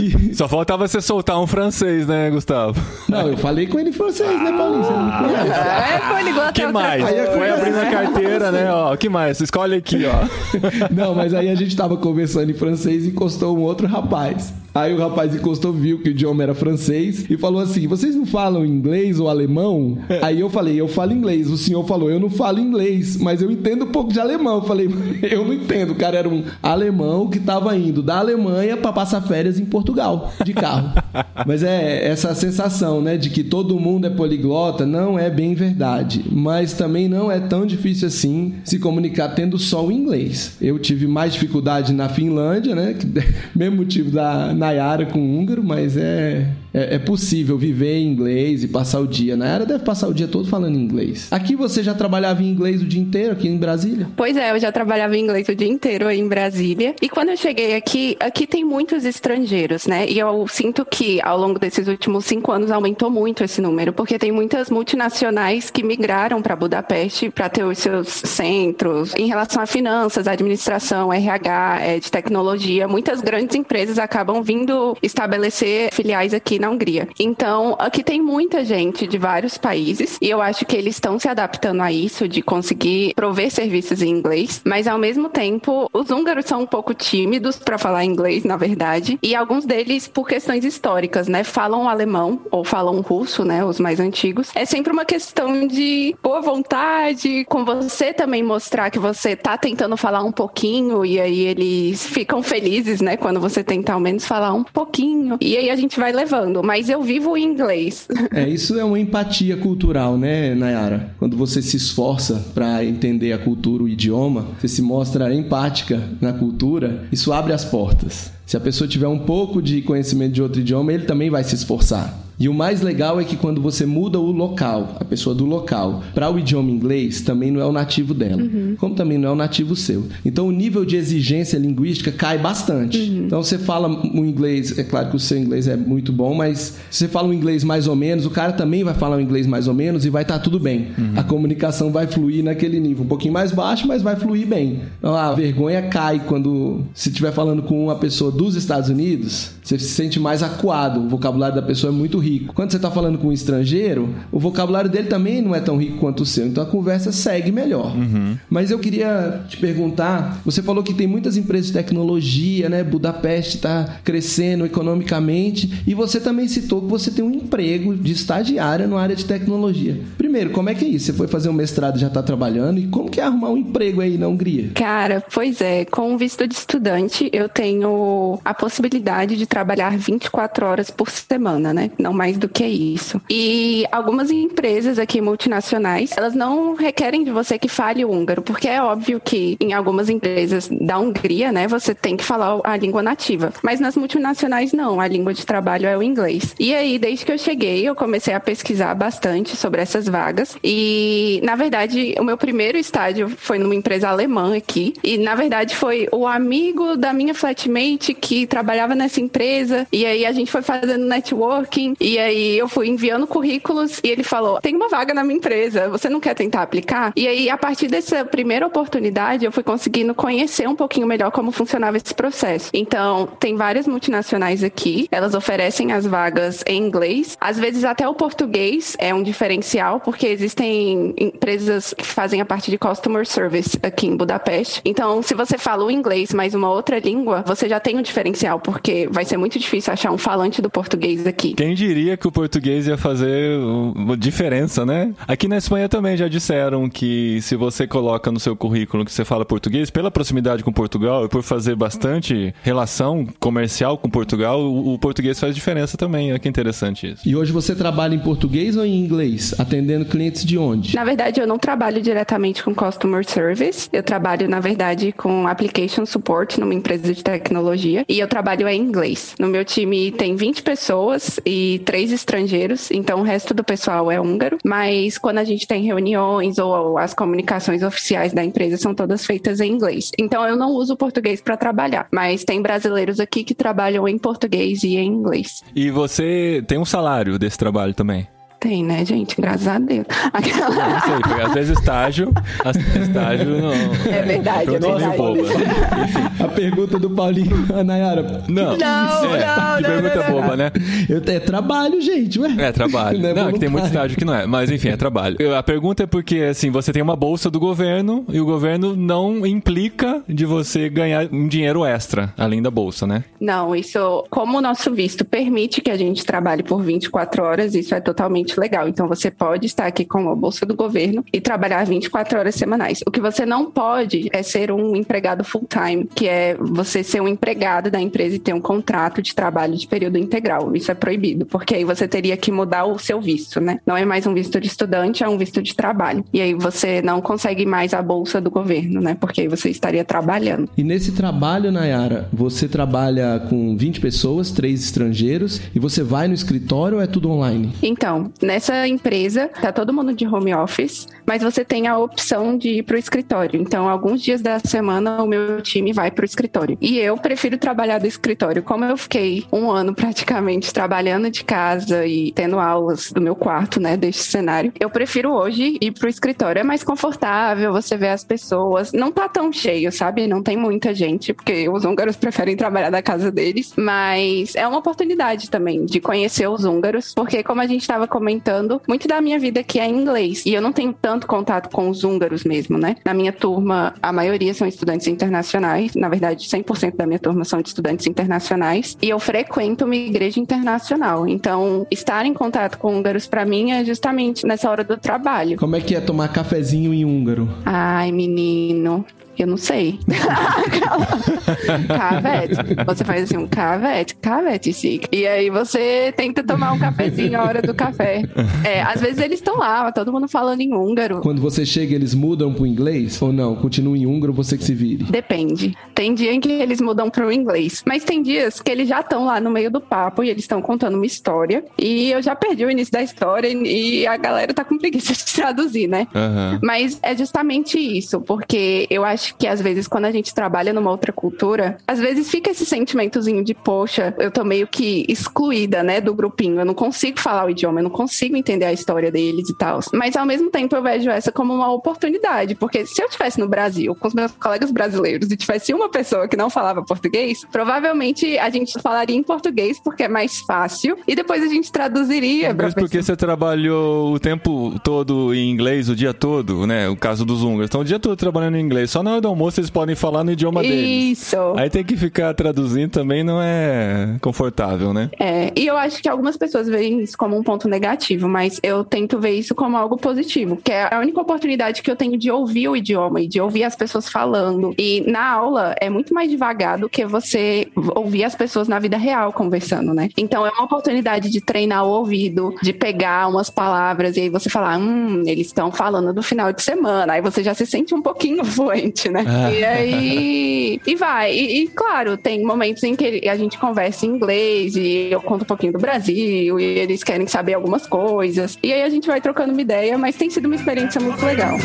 E- Só faltava você soltar um francês, né, Gustavo? não, eu falei com ele em francês, né, Paulinho? Você não me conhece. É, poliglota que é outra mais? Foi abrindo a carteira, né? Ó, que mais? Escolhe aqui, ó. Não, mas aí a gente tava conversando em francês e encostou um outro rapaz. Aí o rapaz encostou, viu que o idioma era francês e falou assim: Vocês não falam inglês ou alemão? Aí eu falei: Eu falo inglês. O senhor falou: Eu não falo inglês, mas eu entendo um pouco de alemão. Eu falei: Eu não entendo. O cara era um alemão que tava indo da Alemanha para passar férias em Portugal, de carro. Mas é essa sensação, né, de que todo mundo é poliglota, não é bem verdade. Mas também não é tão difícil assim se comunicar tendo só o inglês. Eu tive mais dificuldade na Finlândia, né? que- Mesmo motivo da Nayara com húngaro, mas é, é, é possível viver em inglês e passar o dia. Nayara deve passar o dia todo falando inglês. Aqui você já trabalhava em inglês o dia inteiro, aqui em Brasília? Pois é, eu já trabalhava em inglês o dia inteiro aí em Brasília. E quando eu cheguei aqui, aqui tem muitos estrangeiros, né? E eu sinto que ao longo desses últimos cinco anos aumentou muito esse número, porque tem muitas multinacionais que migraram para Budapeste para ter os seus centros em relação a finanças, administração, RH, eh, de tecnologia. Muitas grandes empresas acabam vindo estabelecer filiais aqui na Hungria. Então, aqui tem muita gente de vários países e eu acho que eles estão se adaptando a isso, de conseguir prover serviços em inglês, mas ao mesmo tempo, os húngaros são um pouco tímidos para falar inglês, na verdade, e alguns deles, por questões históricas, né, falam alemão ou falam russo, né, os mais antigos. É sempre uma questão de boa vontade, com você também mostrar que você tá tentando falar um pouquinho e aí eles ficam felizes, né, quando você tenta ao menos falar um pouquinho. E aí a gente vai levando, mas eu vivo em inglês. É, isso é uma empatia cultural, né, Nayara? Quando você se esforça para entender a cultura, o idioma, você se mostra empática na cultura, isso abre as portas. Se a pessoa tiver um pouco de conhecimento de outro idioma, ele também vai se esforçar. E o mais legal é que quando você muda o local, a pessoa do local, para o idioma inglês, também não é o nativo dela, como também não é o nativo seu. Então o nível de exigência linguística cai bastante. Então você fala um inglês, é claro que o seu inglês é muito bom, mas se você fala um inglês mais ou menos, o cara também vai falar um inglês mais ou menos e vai estar tudo bem. A comunicação vai fluir naquele nível, um pouquinho mais baixo, mas vai fluir bem. Então a vergonha cai quando se estiver falando com uma pessoa dos Estados Unidos, você se sente mais acuado, o vocabulário da pessoa é muito rico. Quando você está falando com um estrangeiro, o vocabulário dele também não é tão rico quanto o seu, então a conversa segue melhor. Mas eu queria te perguntar, você falou que tem muitas empresas de tecnologia, né? Budapeste está crescendo economicamente e você também citou que você tem um emprego de estagiária na área de tecnologia. Primeiro, como é que é isso? Você foi fazer um mestrado e já está trabalhando e como que é arrumar um emprego aí na Hungria? Cara, pois é, com o visto de estudante, eu tenho a possibilidade de trabalhar 24 horas por semana, né? Não mais do que isso. E algumas empresas aqui multinacionais, elas não requerem de você que fale húngaro, porque é óbvio que em algumas empresas da Hungria, né, você tem que falar a língua nativa. Mas nas multinacionais não, a língua de trabalho é o inglês. E aí, desde que eu cheguei, eu comecei a pesquisar bastante sobre essas vagas. E, na verdade, o meu primeiro estágio foi numa empresa alemã aqui. E, na verdade, foi o amigo da minha flatmate que trabalhava nessa empresa. E aí a gente foi fazendo networking. E aí eu fui enviando currículos. E ele falou: tem uma vaga na minha empresa, você não quer tentar aplicar? E aí, a partir dessa primeira oportunidade, eu fui conseguindo conhecer um pouquinho melhor como funcionava esse processo. Então, tem várias multinacionais aqui, elas oferecem as vagas em inglês. Às vezes, até o português é um diferencial, porque existem empresas que fazem a parte de customer service aqui em Budapeste. Então, se você fala o inglês mais uma outra língua, você já tem um diferencial, porque vai ser muito difícil achar um falante do português aqui. Quem diria que o português ia fazer uma diferença, né? Aqui na Espanha também já disseram que se você coloca no seu currículo que você fala português, pela proximidade com Portugal e por fazer bastante relação comercial com Portugal, o, o português faz diferença também. Olha que interessante isso. E hoje você trabalha em português ou em inglês? Atendendo atendendo clientes de onde? Na verdade, eu não trabalho diretamente com Customer Service. Eu trabalho, na verdade, com Application Support numa empresa de tecnologia. E eu trabalho em inglês. No meu time tem 20 pessoas e três estrangeiros. Então, o resto do pessoal é húngaro. Mas quando a gente tem reuniões ou as comunicações oficiais da empresa são todas feitas em inglês. Então, eu não uso português para trabalhar. Mas tem brasileiros aqui que trabalham em português e em inglês. E você tem um salário desse trabalho também? Tem, né, gente? Graças a Deus. Aquela... Não sei, porque às vezes estágio, estágio não. É verdade, é verdade. Boba. Enfim. A pergunta do Paulinho, a Nayara. Não, não, é, não, que pergunta não, boba, né? Eu, é trabalho, gente, ué. É trabalho. Não, é não que tem muito estágio que não é, mas enfim, é trabalho. A pergunta é porque, assim, você tem uma bolsa do governo e o governo não implica de você ganhar um dinheiro extra, além da bolsa, né? Não, isso, como o nosso visto permite que a gente trabalhe por 24 horas, isso é totalmente legal. Então você pode estar aqui com a bolsa do governo e trabalhar 24 horas semanais. O que você não pode é ser um empregado full time, que é você ser um empregado da empresa e ter um contrato de trabalho de período integral. Isso é proibido, porque aí você teria que mudar o seu visto, né? Não é mais um visto de estudante, é um visto de trabalho. E aí você não consegue mais a bolsa do governo, né? Porque aí você estaria trabalhando. E nesse trabalho, Nayara, você trabalha com 20 pessoas, três estrangeiros, e você vai no escritório ou é tudo online? Então, Nessa empresa, tá todo mundo de home office, mas você tem a opção de ir para o escritório. Então, alguns dias da semana, o meu time vai para o escritório. E eu prefiro trabalhar do escritório. Como eu fiquei um ano praticamente trabalhando de casa e tendo aulas do meu quarto, né, deste cenário, eu prefiro hoje ir para o escritório. É mais confortável, você vê as pessoas. Não tá tão cheio, sabe? Não tem muita gente, porque os húngaros preferem trabalhar da casa deles. Mas é uma oportunidade também de conhecer os húngaros, porque como a gente estava comentando, comentando, muito da minha vida aqui é em inglês. E eu não tenho tanto contato com os húngaros mesmo, né? Na minha turma, a maioria são estudantes internacionais. Na verdade, 100% da minha turma são de estudantes internacionais. E eu frequento uma igreja internacional. Então, estar em contato com húngaros para mim é justamente nessa hora do trabalho. Como é que é tomar cafezinho em húngaro? Ai, menino. Eu não sei. cavete. Você faz assim, um cavete, cavete chique. E aí você tenta tomar um cafezinho na hora do café. É, às vezes eles estão lá, todo mundo falando em húngaro. Quando você chega, eles mudam pro inglês? Ou não? Continua em húngaro, você que se vire? Depende. Tem dia em que eles mudam pro inglês. Mas tem dias que eles já estão lá no meio do papo e eles estão contando uma história. E eu já perdi o início da história e a galera tá com preguiça de traduzir, né? Uhum. Mas é justamente isso, porque eu acho acho que às vezes quando a gente trabalha numa outra cultura, às vezes fica esse sentimentozinho de, poxa, eu tô meio que excluída, né, do grupinho. Eu não consigo falar o idioma, eu não consigo entender a história deles e tal. Mas ao mesmo tempo eu vejo essa como uma oportunidade, porque se eu estivesse no Brasil com os meus colegas brasileiros e tivesse uma pessoa que não falava português, provavelmente a gente falaria em português porque é mais fácil e depois a gente traduziria. Mas porque pessoa. você trabalhou o tempo todo em inglês, o dia todo, né? O caso dos húngaros. Então, o dia todo trabalhando em inglês. Só na hora do almoço eles podem falar no idioma deles. Isso. Aí tem que ficar traduzindo também não é confortável, né? É, e eu acho que algumas pessoas veem isso como um ponto negativo, mas eu tento ver isso como algo positivo, que é a única oportunidade que eu tenho de ouvir o idioma e de ouvir as pessoas falando. E na aula é muito mais devagar do que você ouvir as pessoas na vida real conversando, né? Então é uma oportunidade de treinar o ouvido, de pegar umas palavras e aí você falar, hum, eles estão falando do final de semana. Aí você já se sente um pouquinho fluente, né? Ah. E aí. E vai. E, e, claro, tem momentos em que a gente conversa em inglês e eu conto um pouquinho do Brasil e eles querem saber algumas coisas. E aí a gente vai trocando uma ideia, mas tem sido uma experiência muito legal.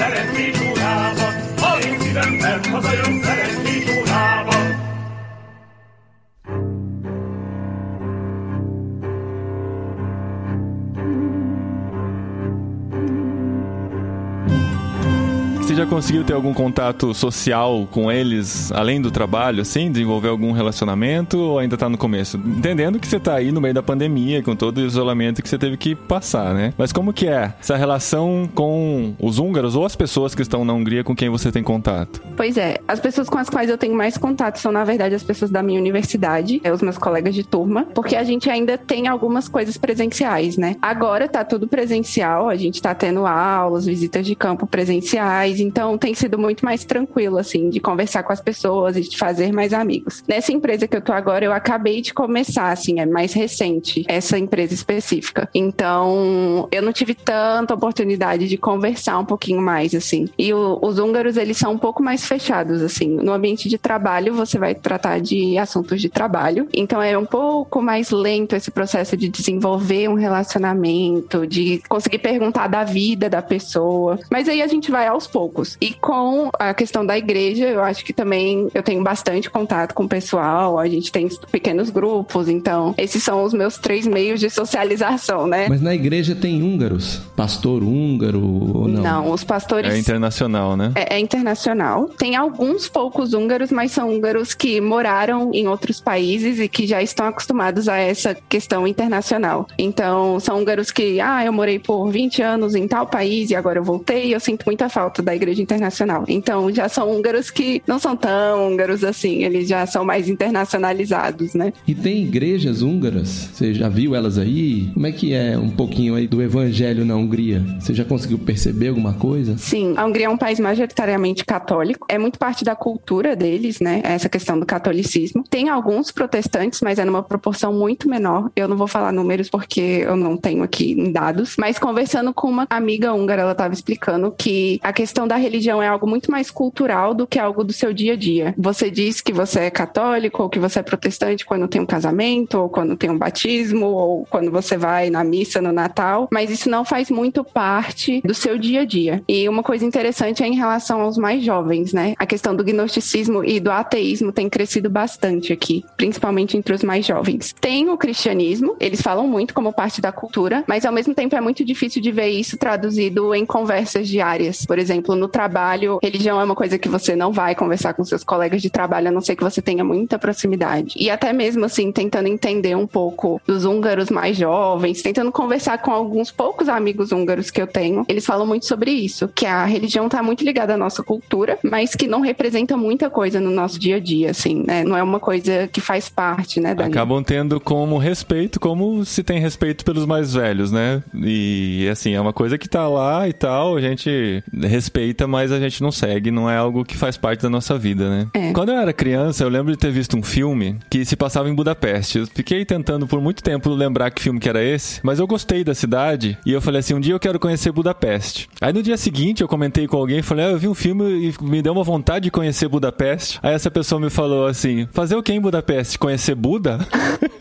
Você já conseguiu ter algum contato social com eles, além do trabalho, assim? Desenvolver algum relacionamento ou ainda tá no começo? Entendendo que você tá aí no meio da pandemia, com todo o isolamento que você teve que passar, né? Mas como que é essa relação com os húngaros ou as pessoas que estão na Hungria com quem você tem contato? Pois é, as pessoas com as quais eu tenho mais contato são, na verdade, as pessoas da minha universidade, é, os meus colegas de turma, porque a gente ainda tem algumas coisas presenciais, né? Agora tá tudo presencial, a gente tá tendo aulas, visitas de campo presenciais, então tem sido muito mais tranquilo, assim, de conversar com as pessoas e de fazer mais amigos. Nessa empresa que eu tô agora, eu acabei de começar, assim, é mais recente, essa empresa específica. Então, eu não tive tanta oportunidade de conversar um pouquinho mais, assim. E o, os húngaros, eles são um pouco mais fechados, assim. No ambiente de trabalho, você vai tratar de assuntos de trabalho. Então, é um pouco mais lento esse processo de desenvolver um relacionamento, de conseguir perguntar da vida da pessoa. Mas aí a gente vai aos poucos. E com a questão da igreja, eu acho que também eu tenho bastante contato com o pessoal, a gente tem pequenos grupos, então esses são os meus três meios de socialização, né? Mas na igreja tem húngaros? Pastor húngaro ou não? Não, os pastores. É internacional, né? É, é internacional. Tem alguns poucos húngaros, mas são húngaros que moraram em outros países e que já estão acostumados a essa questão internacional. Então, são húngaros que, ah, eu morei por 20 anos em tal país e agora eu voltei e eu sinto muita falta da igreja internacional. Então, já são húngaros que não são tão húngaros assim, eles já são mais internacionalizados, né? E tem igrejas húngaras? Você já viu elas aí? Como é que é um pouquinho aí do evangelho na Hungria? Você já conseguiu perceber alguma coisa? Sim, a Hungria é um país majoritariamente católico. É muito parte da cultura deles, né? Essa questão do catolicismo. Tem alguns protestantes, mas é numa proporção muito menor. Eu não vou falar números porque eu não tenho aqui dados. Mas conversando com uma amiga húngara, ela estava explicando que a questão da religião é algo muito mais cultural do que algo do seu dia a dia. Você diz que você é católico ou que você é protestante quando tem um casamento, ou quando tem um batismo, ou quando você vai na missa no Natal, mas isso não faz muito parte do seu dia a dia. E uma coisa interessante é em relação aos mais jovens, né? A questão do gnosticismo e do ateísmo tem crescido bastante aqui, principalmente entre os mais jovens. Tem o cristianismo, eles falam muito como parte da cultura, mas ao mesmo tempo é muito difícil de ver isso traduzido em conversas diárias. Por exemplo, no trabalho, religião é uma coisa que você não vai conversar com seus colegas de trabalho, a não ser que você tenha muita proximidade. E até mesmo assim, tentando entender um pouco dos húngaros mais jovens, tentando conversar com alguns poucos amigos húngaros que eu tenho, eles falam muito sobre isso, que a religião está muito ligada à nossa cultura, mas que não representa muita coisa no nosso dia a dia, assim, né? Não é uma coisa que faz parte, né, Dani? Acabam tendo como respeito, como se tem respeito pelos mais velhos, né? E assim, é uma coisa que tá lá e tal, a gente respeita, mas a gente não segue, não é algo que faz parte da nossa vida, né? É. Quando eu era criança, eu lembro de ter visto um filme que se passava em Budapeste. Eu fiquei tentando por muito tempo lembrar que filme que era esse, mas eu gostei da cidade e eu falei assim, um dia eu quero conhecer Budapeste. Aí no dia seguinte eu comentei com alguém, falei, ah, eu vi um filme e me deu uma vontade de conhecer Budapeste. Aí essa pessoa me falou assim, fazer o que em Budapeste? Conhecer Buda?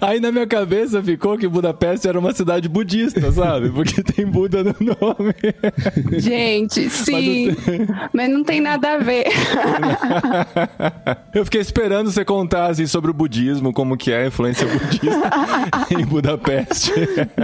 Aí na minha cabeça ficou que Budapeste era uma cidade budista, sabe? Porque tem Buda no nome. Gente, sim, mas não, tem... mas não tem nada a ver. Eu fiquei esperando você contar assim, sobre o budismo, como que é a influência budista em Budapeste.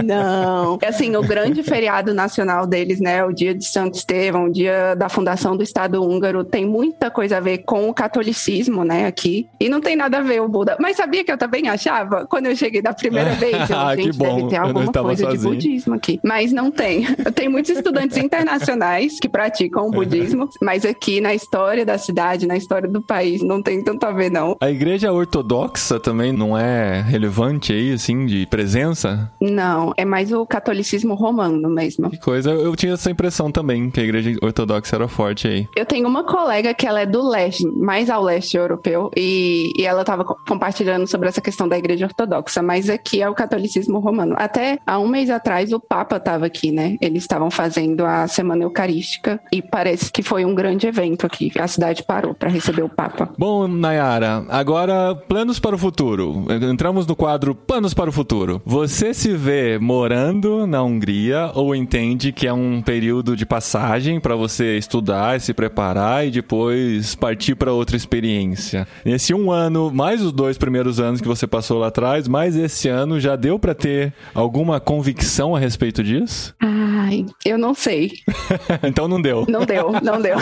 Não, assim, o grande feriado nacional deles, né, o dia de Santo Estevão, o dia da fundação do Estado húngaro, tem muita coisa a ver com o catolicismo, né, aqui. E não tem nada a ver o Buda. Mas sabia que eu também achava, quando eu cheguei da primeira vez, eu, Ah, que gente, bom. deve ter alguma coisa de sozinho. budismo aqui. Mas não tem. Tem muitos estudantes internacionais que praticam o budismo, mas aqui na história da cidade, na história do país, não tem tanto a ver, não. A igreja ortodoxa também não é relevante aí, assim, de presença? Não, é mais o catolicismo romano mesmo. Que coisa. Eu tinha essa impressão também, que a igreja ortodoxa era forte aí. Eu tenho uma colega que ela é do leste, mais ao leste europeu, e, e ela estava compartilhando sobre essa questão da igreja ortodoxa, mas aqui é o catolicismo romano. Até há um mês atrás o Papa estava aqui, né? Eles estavam fazendo a Semana Eucarística e parece que foi um grande evento aqui. A cidade parou para receber o Papa. Bom, Nayara, agora planos para o futuro. Entramos no quadro Planos para o futuro. Você se vê morando na Hungria ou entende que é um período de passagem para você estudar se preparar e depois partir para outra experiência? Nesse um ano, mais os dois primeiros anos que você passou lá atrás, mais esse ano, já deu para ter alguma convicção a respeito disso? Ai, eu não sei. então não deu. Não deu, não deu.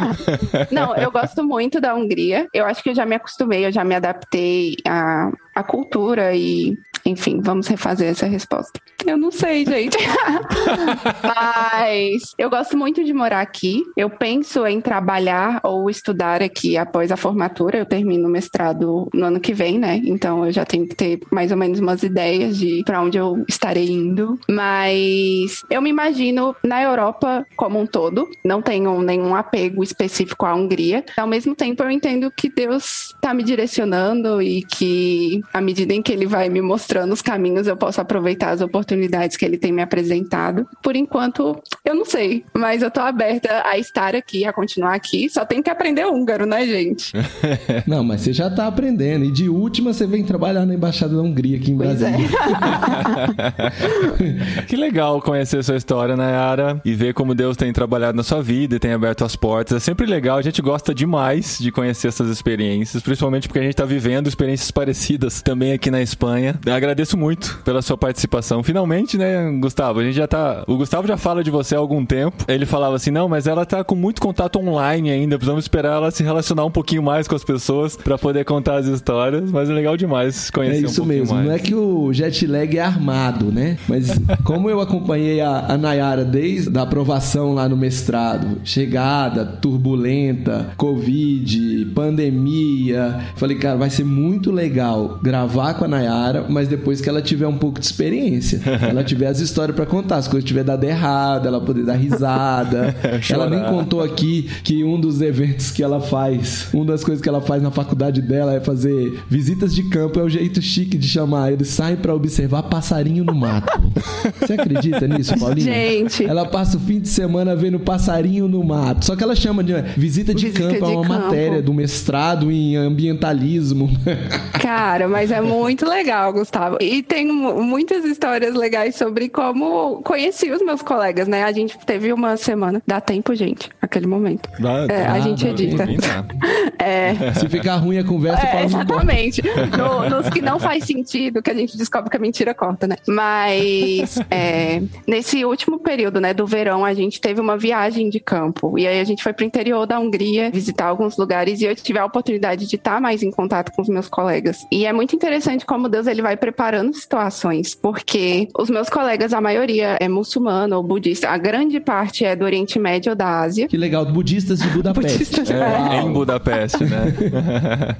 não, eu gosto muito da Hungria. Eu acho que eu já me acostumei, eu já me adaptei à, à cultura e, Enfim, vamos refazer essa resposta. Eu não sei, gente. Mas eu gosto muito de morar aqui. Eu penso em trabalhar ou estudar aqui após a formatura. Eu termino o mestrado no ano que vem, né? Então eu já tenho que ter mais ou menos umas ideias de para onde eu estarei indo. Mas eu me imagino na Europa como um todo. Não tenho nenhum apego específico à Hungria. Ao mesmo tempo, eu entendo que Deus está me direcionando e que à medida em que Ele vai me mostrando os caminhos, eu posso aproveitar as oportunidades que Ele tem me apresentado. Por enquanto, eu não sei, mas eu tô aberta a estar aqui, a continuar aqui. Só tem que aprender húngaro, né, gente? Não, mas você já tá aprendendo. E de última, você vem trabalhar na Embaixada da Hungria aqui em Pois é. Brasília. que legal conhecer sua história, Nayara, e ver como Deus tem trabalhado na sua vida e tem aberto as portas. É sempre legal, a gente gosta demais de conhecer essas experiências, principalmente porque a gente tá vivendo experiências parecidas também aqui na Espanha. Agradeço muito pela sua participação. Finalmente, né, Gustavo? A gente já tá. O Gustavo já fala de você há algum tempo. Ele falava assim: não, mas ela tá com muito contato online ainda. Precisamos esperar ela se relacionar um pouquinho mais com as pessoas pra poder contar as histórias. Mas é legal demais É conhecer um isso pouquinho mesmo. mais. Não é que o jet lag é armado, né? Mas como eu acompanhei a, a Nayara desde a aprovação lá no mestrado, chegada, turbulenta, Covid, pandemia, falei, cara, vai ser muito legal gravar com a Nayara, mas depois que ela tiver um pouco de experiência, ela tiver as histórias pra contar, as coisas tiver dado errado, ela poder dar risada. ela nem contou aqui que um dos eventos que ela faz, uma das coisas que ela faz na faculdade dela é fazer visitas de campo, é o jeito chique de chamar. Eles saem pra observar passarinho no mato. Você acredita nisso, Paulinho? Gente. Ela passa o fim de semana vendo passarinho no mato. Só que ela chama de visita de Visita campo, é de uma campo. matéria do mestrado em ambientalismo. Cara, mas é muito legal, Gustavo. E tem mu- muitas histórias legais sobre como conheci os meus colegas, né? A gente teve uma semana. Dá tempo, gente, aquele momento. Dá- É, a dá, gente dá, edita. É. Se ficar ruim a conversa, É, exatamente. No- nos que não faz sentido, que a gente descobre que a mentira corta, né? Mas é, nesse último período, né, do verão, a gente teve uma viagem de campo. E aí a gente foi pro interior da Hungria visitar alguns lugares e eu tive a oportunidade de estar mais em contato com os meus colegas. E é muito interessante como Deus ele vai preparando situações, porque os meus colegas, a maioria é muçulmana ou budista, a grande parte é do Oriente Médio ou da Ásia. Que legal, budistas de Budapeste. Budistas, É, Uau. em Budapeste, né?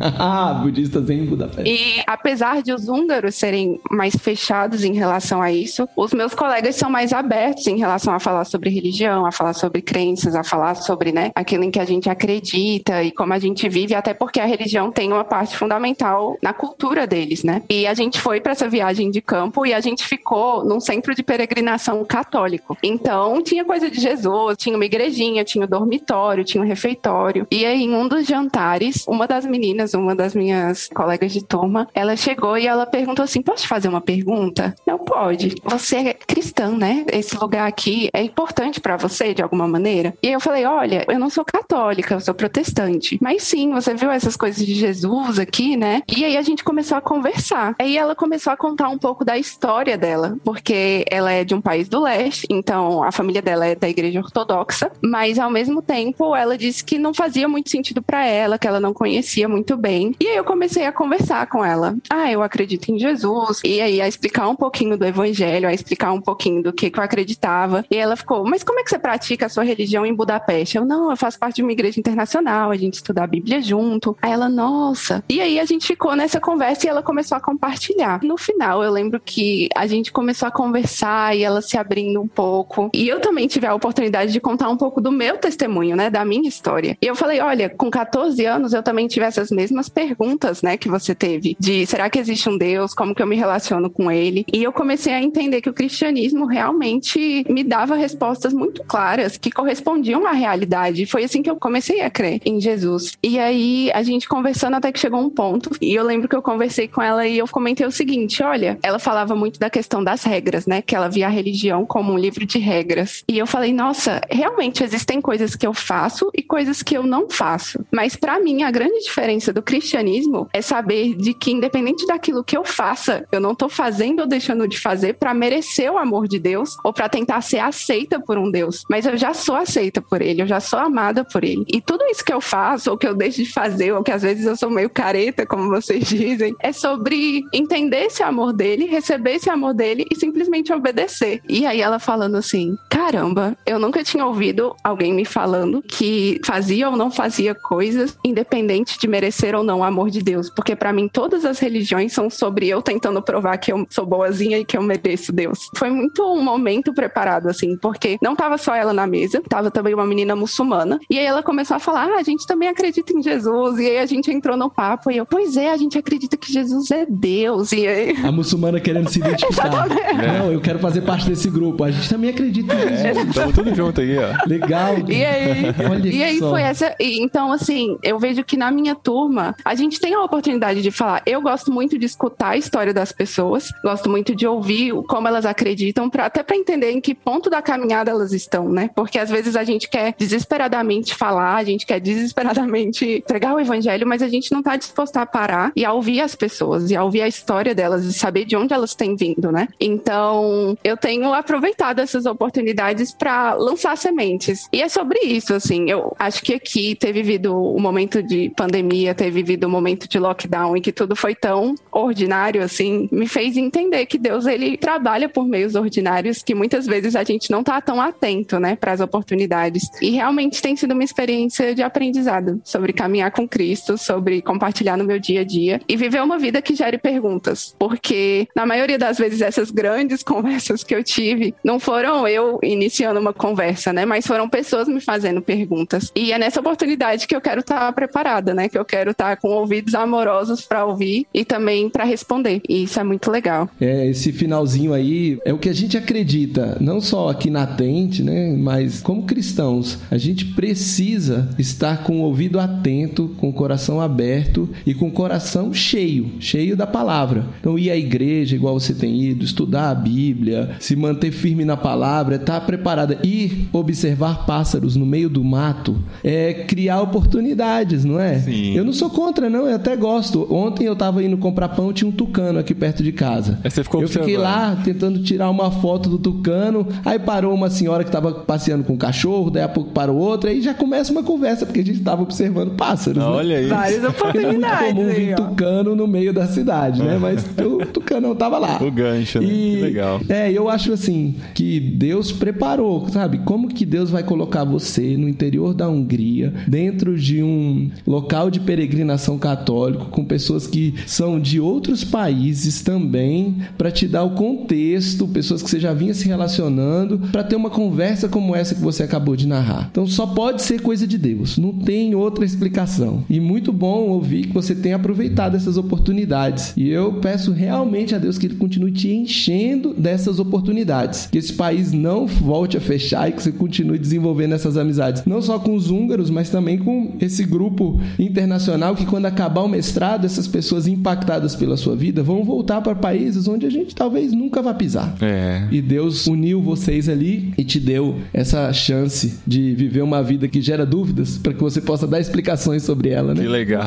ah, budistas em Budapeste. E apesar de os húngaros serem mais fechados em relação a isso, os meus colegas são mais abertos em relação a falar sobre religião, a falar sobre crenças, a falar sobre né, aquilo em que a gente acredita e como a gente vive, até porque a religião tem uma parte fundamental na cultura deles, né? E a gente foi para essa viagem de campo e a gente ficou num centro de peregrinação católico. Então tinha coisa de Jesus, tinha uma igrejinha, tinha um dormitório, tinha um refeitório. E aí, em um dos jantares, uma das meninas, uma das minhas colegas de turma, ela chegou e ela perguntou assim: Posso te fazer uma pergunta? Não pode. Você é cristã, né? Esse lugar aqui é importante pra você de alguma maneira? E eu falei: Olha, eu não sou católica, eu sou protestante. Mas sim, você viu essas coisas de Jesus aqui, né? E aí a gente começou a conversar. Aí ela começou a contar um pouco da história dela, porque ela é de um país do leste, então a família dela é da igreja ortodoxa, mas ao mesmo tempo ela disse que não fazia muito sentido pra ela, que ela não conhecia muito bem. E aí eu comecei a conversar com ela. Ah, eu acredito em Jesus. E aí a explicar um pouquinho do evangelho, a explicar um pouquinho do que, que eu acreditava. E ela ficou, mas como é que você pratica a sua religião em Budapeste? Eu, não, eu faço parte de uma igreja internacional, a gente estuda a Bíblia junto. Aí ela, nossa. E aí a gente ficou nessa conversa e ela começou a compartilhar. No final, eu lembro que a gente começou a conversar e ela se abrindo um pouco. E eu também tive a oportunidade de contar um pouco do meu testemunho, né, da minha história. E eu falei, olha, com 14 anos eu também tive essas mesmas perguntas, né, que você teve, de será que existe um Deus, como que eu me relaciono com ele? E eu comecei a entender que o cristianismo realmente me dava respostas muito claras que correspondiam à realidade. Foi assim que eu comecei a crer em Jesus. E aí a gente conversando até que chegou um ponto, e eu lembro que eu conversei com ela e eu comentei o seguinte, olha, ela falava muito da questão das regras, né, que ela via a religião como um livro de regras. E eu falei, nossa, realmente existem coisas que eu faço e coisas que eu não faço. Mas para mim a grande diferença do cristianismo é saber de que independente daquilo que eu faça, eu não tô fazendo ou deixando de fazer para merecer o amor de Deus ou para tentar ser aceita por um Deus, mas eu já sou aceita por ele, eu já sou amada por ele. E tudo isso que eu faço ou que eu deixo de fazer ou que às vezes eu sou meio careta, como vocês dizem, é sobre entender entender esse amor dele, receber esse amor dele e simplesmente obedecer. E aí ela falando assim: caramba, eu nunca tinha ouvido alguém me falando que fazia ou não fazia coisas independente de merecer ou não o amor de Deus. Porque para mim todas as religiões são sobre eu tentando provar que eu sou boazinha e que eu mereço Deus. Foi muito um momento preparado, assim, porque não tava só ela na mesa, tava também uma menina muçulmana. E aí ela começou a falar: ah, a gente também acredita em Jesus. E aí a gente entrou no papo e eu, pois é, a gente acredita que Jesus é Deus. E aí. A muçulmana querendo se identificar. Não, eu quero fazer parte desse grupo. A gente também acredita em Jesus. Estamos tudo junto aí, ó. Legal. E aí, Olha e aí só. foi essa. e então, assim, eu vejo que na minha turma, a gente tem a oportunidade de falar. Eu gosto muito de escutar a história das pessoas, gosto muito de ouvir como elas acreditam, pra, até para entender em que ponto da caminhada elas estão, né? Porque às vezes a gente quer desesperadamente falar, a gente quer desesperadamente pregar o evangelho, mas a gente não tá disposto a parar e a ouvir as pessoas, e a ouvir a história delas, e saber de onde elas têm vindo, né? Então, eu tenho aproveitado essas oportunidades para lançar sementes. E é sobre isso, assim. Eu acho que aqui ter vivido o momento de pandemia, ter vivido o momento de lockdown e que tudo foi tão ordinário, assim, me fez entender que Deus, ele trabalha por meios ordinários que muitas vezes a gente não tá tão atento, né, para as oportunidades. E realmente tem sido uma experiência de aprendizado sobre caminhar com Cristo, sobre compartilhar no meu dia a dia e viver uma vida que gere perguntas. Porque, na maioria das vezes, essas grandes conversas que eu tive não foram eu iniciando uma conversa, né? Mas foram pessoas me fazendo perguntas. E é nessa oportunidade que eu quero estar preparada, né? Que eu quero estar com ouvidos amorosos para ouvir e também para responder. E isso é muito legal. É, esse finalzinho aí é o que a gente acredita, não só aqui na Tente, né, mas como cristãos, a gente precisa estar com o ouvido atento, com o coração aberto e com o coração cheio, cheio da palavra. Então ir à igreja igual você tem ido, estudar a Bíblia, se manter firme na palavra, estar preparada, ir observar pássaros no meio do mato, é criar oportunidades, não é? Sim. Eu não sou contra não, eu até gosto. Ontem eu tava indo comprar pão, tinha um tucano aqui perto de casa. Aí você ficou eu fiquei observando. lá tentando tirar uma foto do tucano, aí parou uma senhora que tava passeando com o cachorro, daí a pouco parou outra, aí já começa uma conversa, porque a gente tava observando pássaros, né? Olha aí. Várias Porque não é muito oportunidades. comum vir aí, ó. tucano no meio da cidade, né? Mas o tucano tava lá. O gancho, né? Que legal. É, eu acho assim que Deus preparou, sabe? Como que Deus vai colocar você no interior da Hungria, dentro de um local de peregrinação católico, com pessoas que são de outros países também, para te dar o contexto, pessoas que você já vinha se relacionando, para ter uma conversa como essa que você acabou de narrar. Então só pode ser coisa de Deus, não tem outra explicação. E muito bom ouvir que você tem aproveitado essas oportunidades. E eu peço realmente a Deus que Ele continue te enchendo dessas oportunidades. Que esse país não volte a fechar e que você continue desenvolvendo essas amizades. Não só com os húngaros, mas também com esse grupo internacional que quando acabar o mestrado, essas pessoas impactadas pela sua vida vão voltar para países onde a gente talvez nunca vá pisar. É. E Deus uniu vocês ali e te deu essa chance de viver uma vida que gera dúvidas para que você possa dar explicações sobre ela, né? Que legal.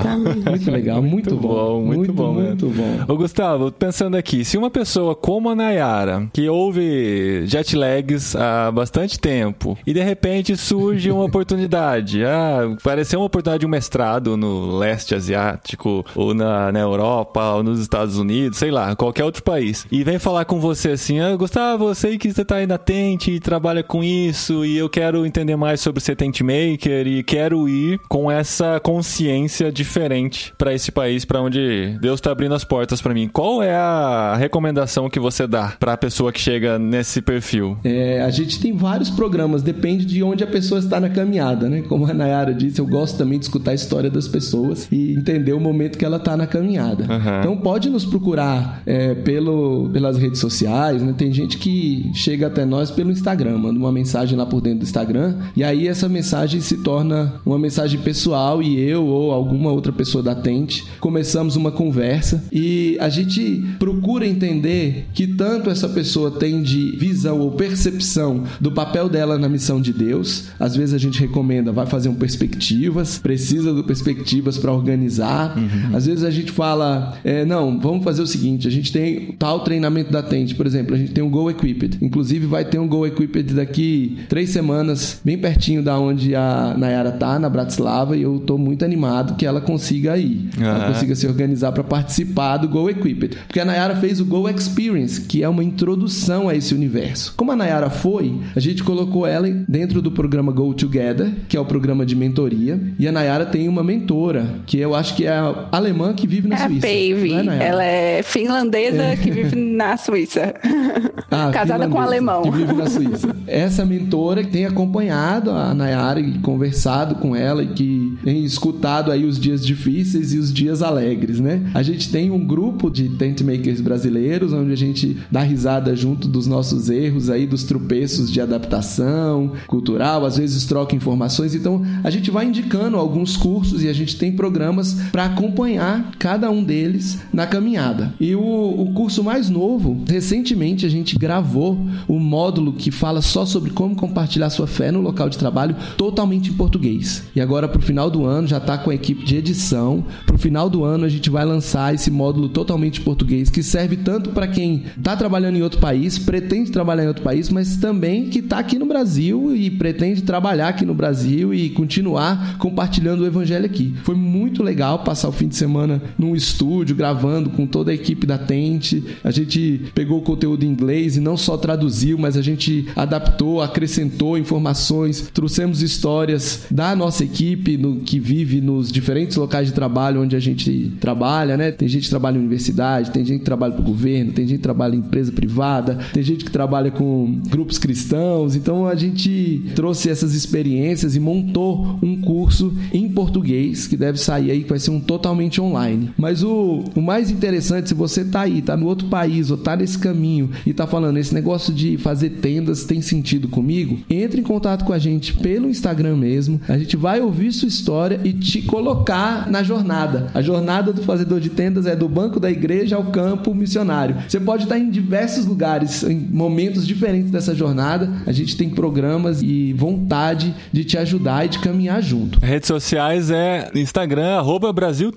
Muito legal, muito, bom. muito, bom, muito mesmo. bom. Gustavo, pensando aqui, se uma pessoa como a Nayara, que ouve jet lags há bastante tempo, e de repente surge uma oportunidade, ah, pareceu uma oportunidade de um mestrado no leste asiático, ou na, na Europa, ou nos Estados Unidos, sei lá, qualquer outro país, e vem falar com você assim, ah, Gustavo, eu sei que você tá aí na Tente e trabalha com isso, e eu quero entender mais sobre ser Tent Maker, e quero ir com essa consciência diferente para esse país, para onde Deus tá abrindo as portas para mim. Qual é a recomendação que você dá para a pessoa que chega nesse perfil? É, a gente tem vários programas, depende de onde a pessoa está na caminhada, né? Como a Nayara disse, eu gosto também de escutar a história das pessoas e entender o momento que ela está na caminhada. Aham. Então pode nos procurar é, pelo, pelas redes sociais, né? Tem gente que chega até nós pelo Instagram, manda uma mensagem lá por dentro do Instagram e aí essa mensagem se torna uma mensagem pessoal e eu ou alguma outra pessoa da Tente começamos uma conversa e a gente procura entender que tanto essa pessoa tem de visão ou percepção do papel dela na missão de Deus. Às vezes a gente recomenda, vai fazer um perspectivas, precisa do perspectivas para organizar. Às vezes a gente fala, é, não, vamos fazer o seguinte, a gente tem tal treinamento da Tente, por exemplo, a gente tem um Go Equipped. Inclusive vai ter um Go Equipped daqui três semanas, bem pertinho da onde a Nayara tá, na Bratislava, e eu tô muito animado que ela consiga ir. Ela Aham. consiga se organizar para participar do Go Equipped. Equipped. Porque a Nayara fez o Go Experience, que é uma introdução a esse universo. Como a Nayara foi, a gente colocou ela dentro do programa Go Together, que é o programa de mentoria. E a Nayara tem uma mentora, que eu acho que é a alemã que vive na é Suíça. A Pave. É, ela é finlandesa é. que vive na Suíça. Ah, Casada com um alemão. Que vive na Suíça. Essa mentora tem acompanhado a Nayara e conversado com ela e que tem escutado aí os dias difíceis e os dias alegres, né? A gente tem um grupo de tent makers brasileiros onde a gente dá risada junto dos nossos erros aí, dos tropeços de adaptação cultural, às vezes troca informações. Então, a gente vai indicando alguns cursos e a gente tem programas para acompanhar cada um deles na caminhada. E o, o curso mais novo, recentemente a gente gravou o módulo que fala só sobre como compartilhar sua fé no local de trabalho totalmente em português. E agora, para o final do ano, já está com a equipe de edição. Para o final do ano, a gente vai lançar esse módulo totalmente em português, que serve tanto para quem está trabalhando em outro país, pretende trabalhar em outro país, mas também que está aqui no Brasil e pretende trabalhar aqui no Brasil e continuar compartilhando o evangelho aqui. Foi muito legal passar o fim de semana num estúdio, gravando com toda a equipe da Tente. A gente pegou o conteúdo em inglês e não só traduziu, mas a gente adaptou, acrescentou informações, trouxemos histórias da nossa equipe no, que vive nos diferentes locais de trabalho onde a gente trabalha, né? Tem gente que trabalha em universidade, tem gente que trabalha para o governo, tem gente que trabalha em empresa privada, tem gente que trabalha com grupos cristãos. Então a gente trouxe essas experiências e montou um curso em português que deve sair aí, que vai ser um totalmente online. Mas o, o mais interessante, se você tá aí, tá no outro país ou tá nesse caminho e tá falando esse negócio de fazer tendas tem sentido comigo, entre em contato com a gente pelo Instagram mesmo. A gente vai ouvir sua história e te colocar na jornada. A jornada do fazedor de tendas é do banco da igreja ao campo missionário. Você pode estar em diversos lugares, em momentos diferentes dessa jornada. A gente tem programas e vontade de te ajudar e de caminhar junto. Redes sociais é Instagram, arroba Brasil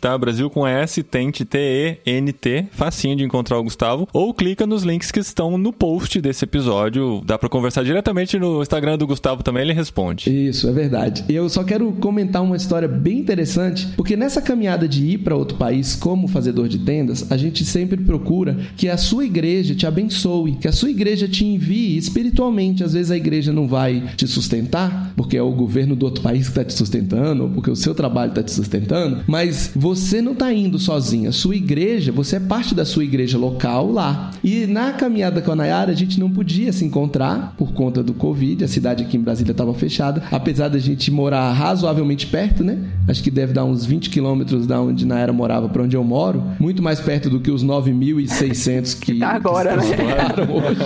tá? Brasil com S, Tent, T-E-N-T. Facinho de encontrar o Gustavo. Ou clica nos links que estão no post desse episódio. Dá para conversar diretamente no Instagram do Gustavo também, ele responde. Isso, é verdade. Eu só quero comentar uma história bem interessante, porque nessa caminhada de ir para outro país como fazedor de tendas, a gente sempre procura que a sua igreja te abençoe, que a sua igreja te envie espiritualmente. Às vezes a igreja não vai te sustentar, porque é o governo do outro país que está te sustentando, ou porque o seu trabalho está te sustentando, mas você não está indo sozinho. A sua igreja, você é parte da sua igreja local lá. E na caminhada com a Nayara, a gente não podia se encontrar por conta do Covid, a cidade aqui em Brasília estava fechada, apesar da gente morar razoavelmente perto, né? Acho que deve dar uns 20 quilômetros da onde Nayara morava para onde eu moro, muito mais perto do que os 9.600 que, tá agora, que né? hoje.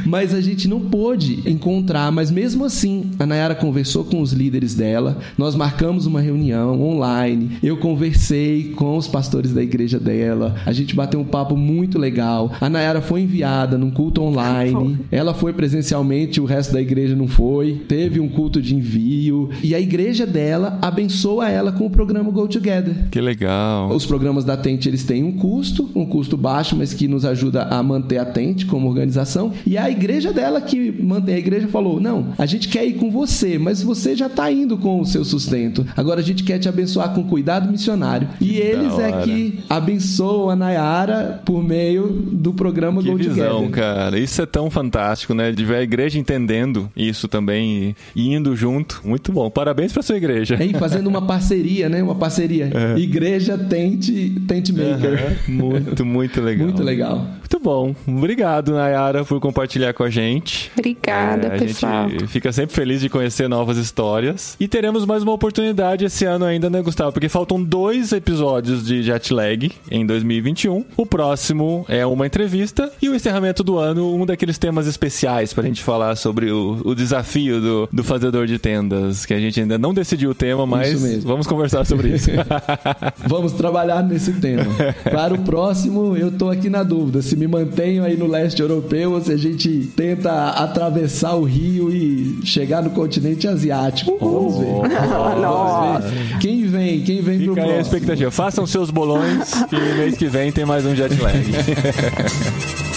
mas a gente não pôde encontrar, mas mesmo assim, a Nayara conversou com os líderes dela, nós marcamos uma reunião online, eu conversei com os pastores da igreja dela, a gente bateu um papo muito legal. A Nayara foi enviada num culto online, ela foi presencialmente, o resto da igreja não foi. Teve um culto de envio e a igreja dela abençoa ela com o programa Go Together. Que legal. Os programas da Tente eles têm um custo, um custo baixo, mas que nos ajuda a manter a Tente como organização. E a igreja dela que mantém a igreja falou: "Não, a gente quer ir com você, mas você já está indo com o seu sustento. Agora a gente quer te abençoar com cuidado missionário". Que e eles é que abençoam a Nayara por meio do programa que Go visão, Together. cara. Isso é tão fantástico, né? De ver a igreja entendendo isso também e indo junto. Muito bom. Parabéns pra sua igreja. E fazendo uma parceria, né? Uma parceria. É. Igreja Tente, Tente Maker. Muito, muito legal. Muito legal. Muito bom. Obrigado, Nayara, por compartilhar com a gente. Obrigada, É, a pessoal. gente fica sempre feliz de conhecer novas histórias. E teremos mais uma oportunidade esse ano ainda, né, Gustavo? Porque faltam dois episódios de Jetlag em 2021. O próximo é uma entrevista e o encerramento do ano, um daqueles temas especiais pra gente falar sobre o, o desafio do, do fazedor de tendas, que a gente ainda não decidiu o tema, mas mesmo. vamos conversar sobre isso. Vamos trabalhar nesse tema. Para o próximo, eu tô aqui na dúvida se me mantenho aí no leste europeu ou se a gente tenta atravessar o rio e chegar no continente asiático. Vamos ver. Vamos ver. Quem vem? Quem vem pro Fica a próximo? expectativa. Façam seus bolões que mês que vem tem mais um Jetlag.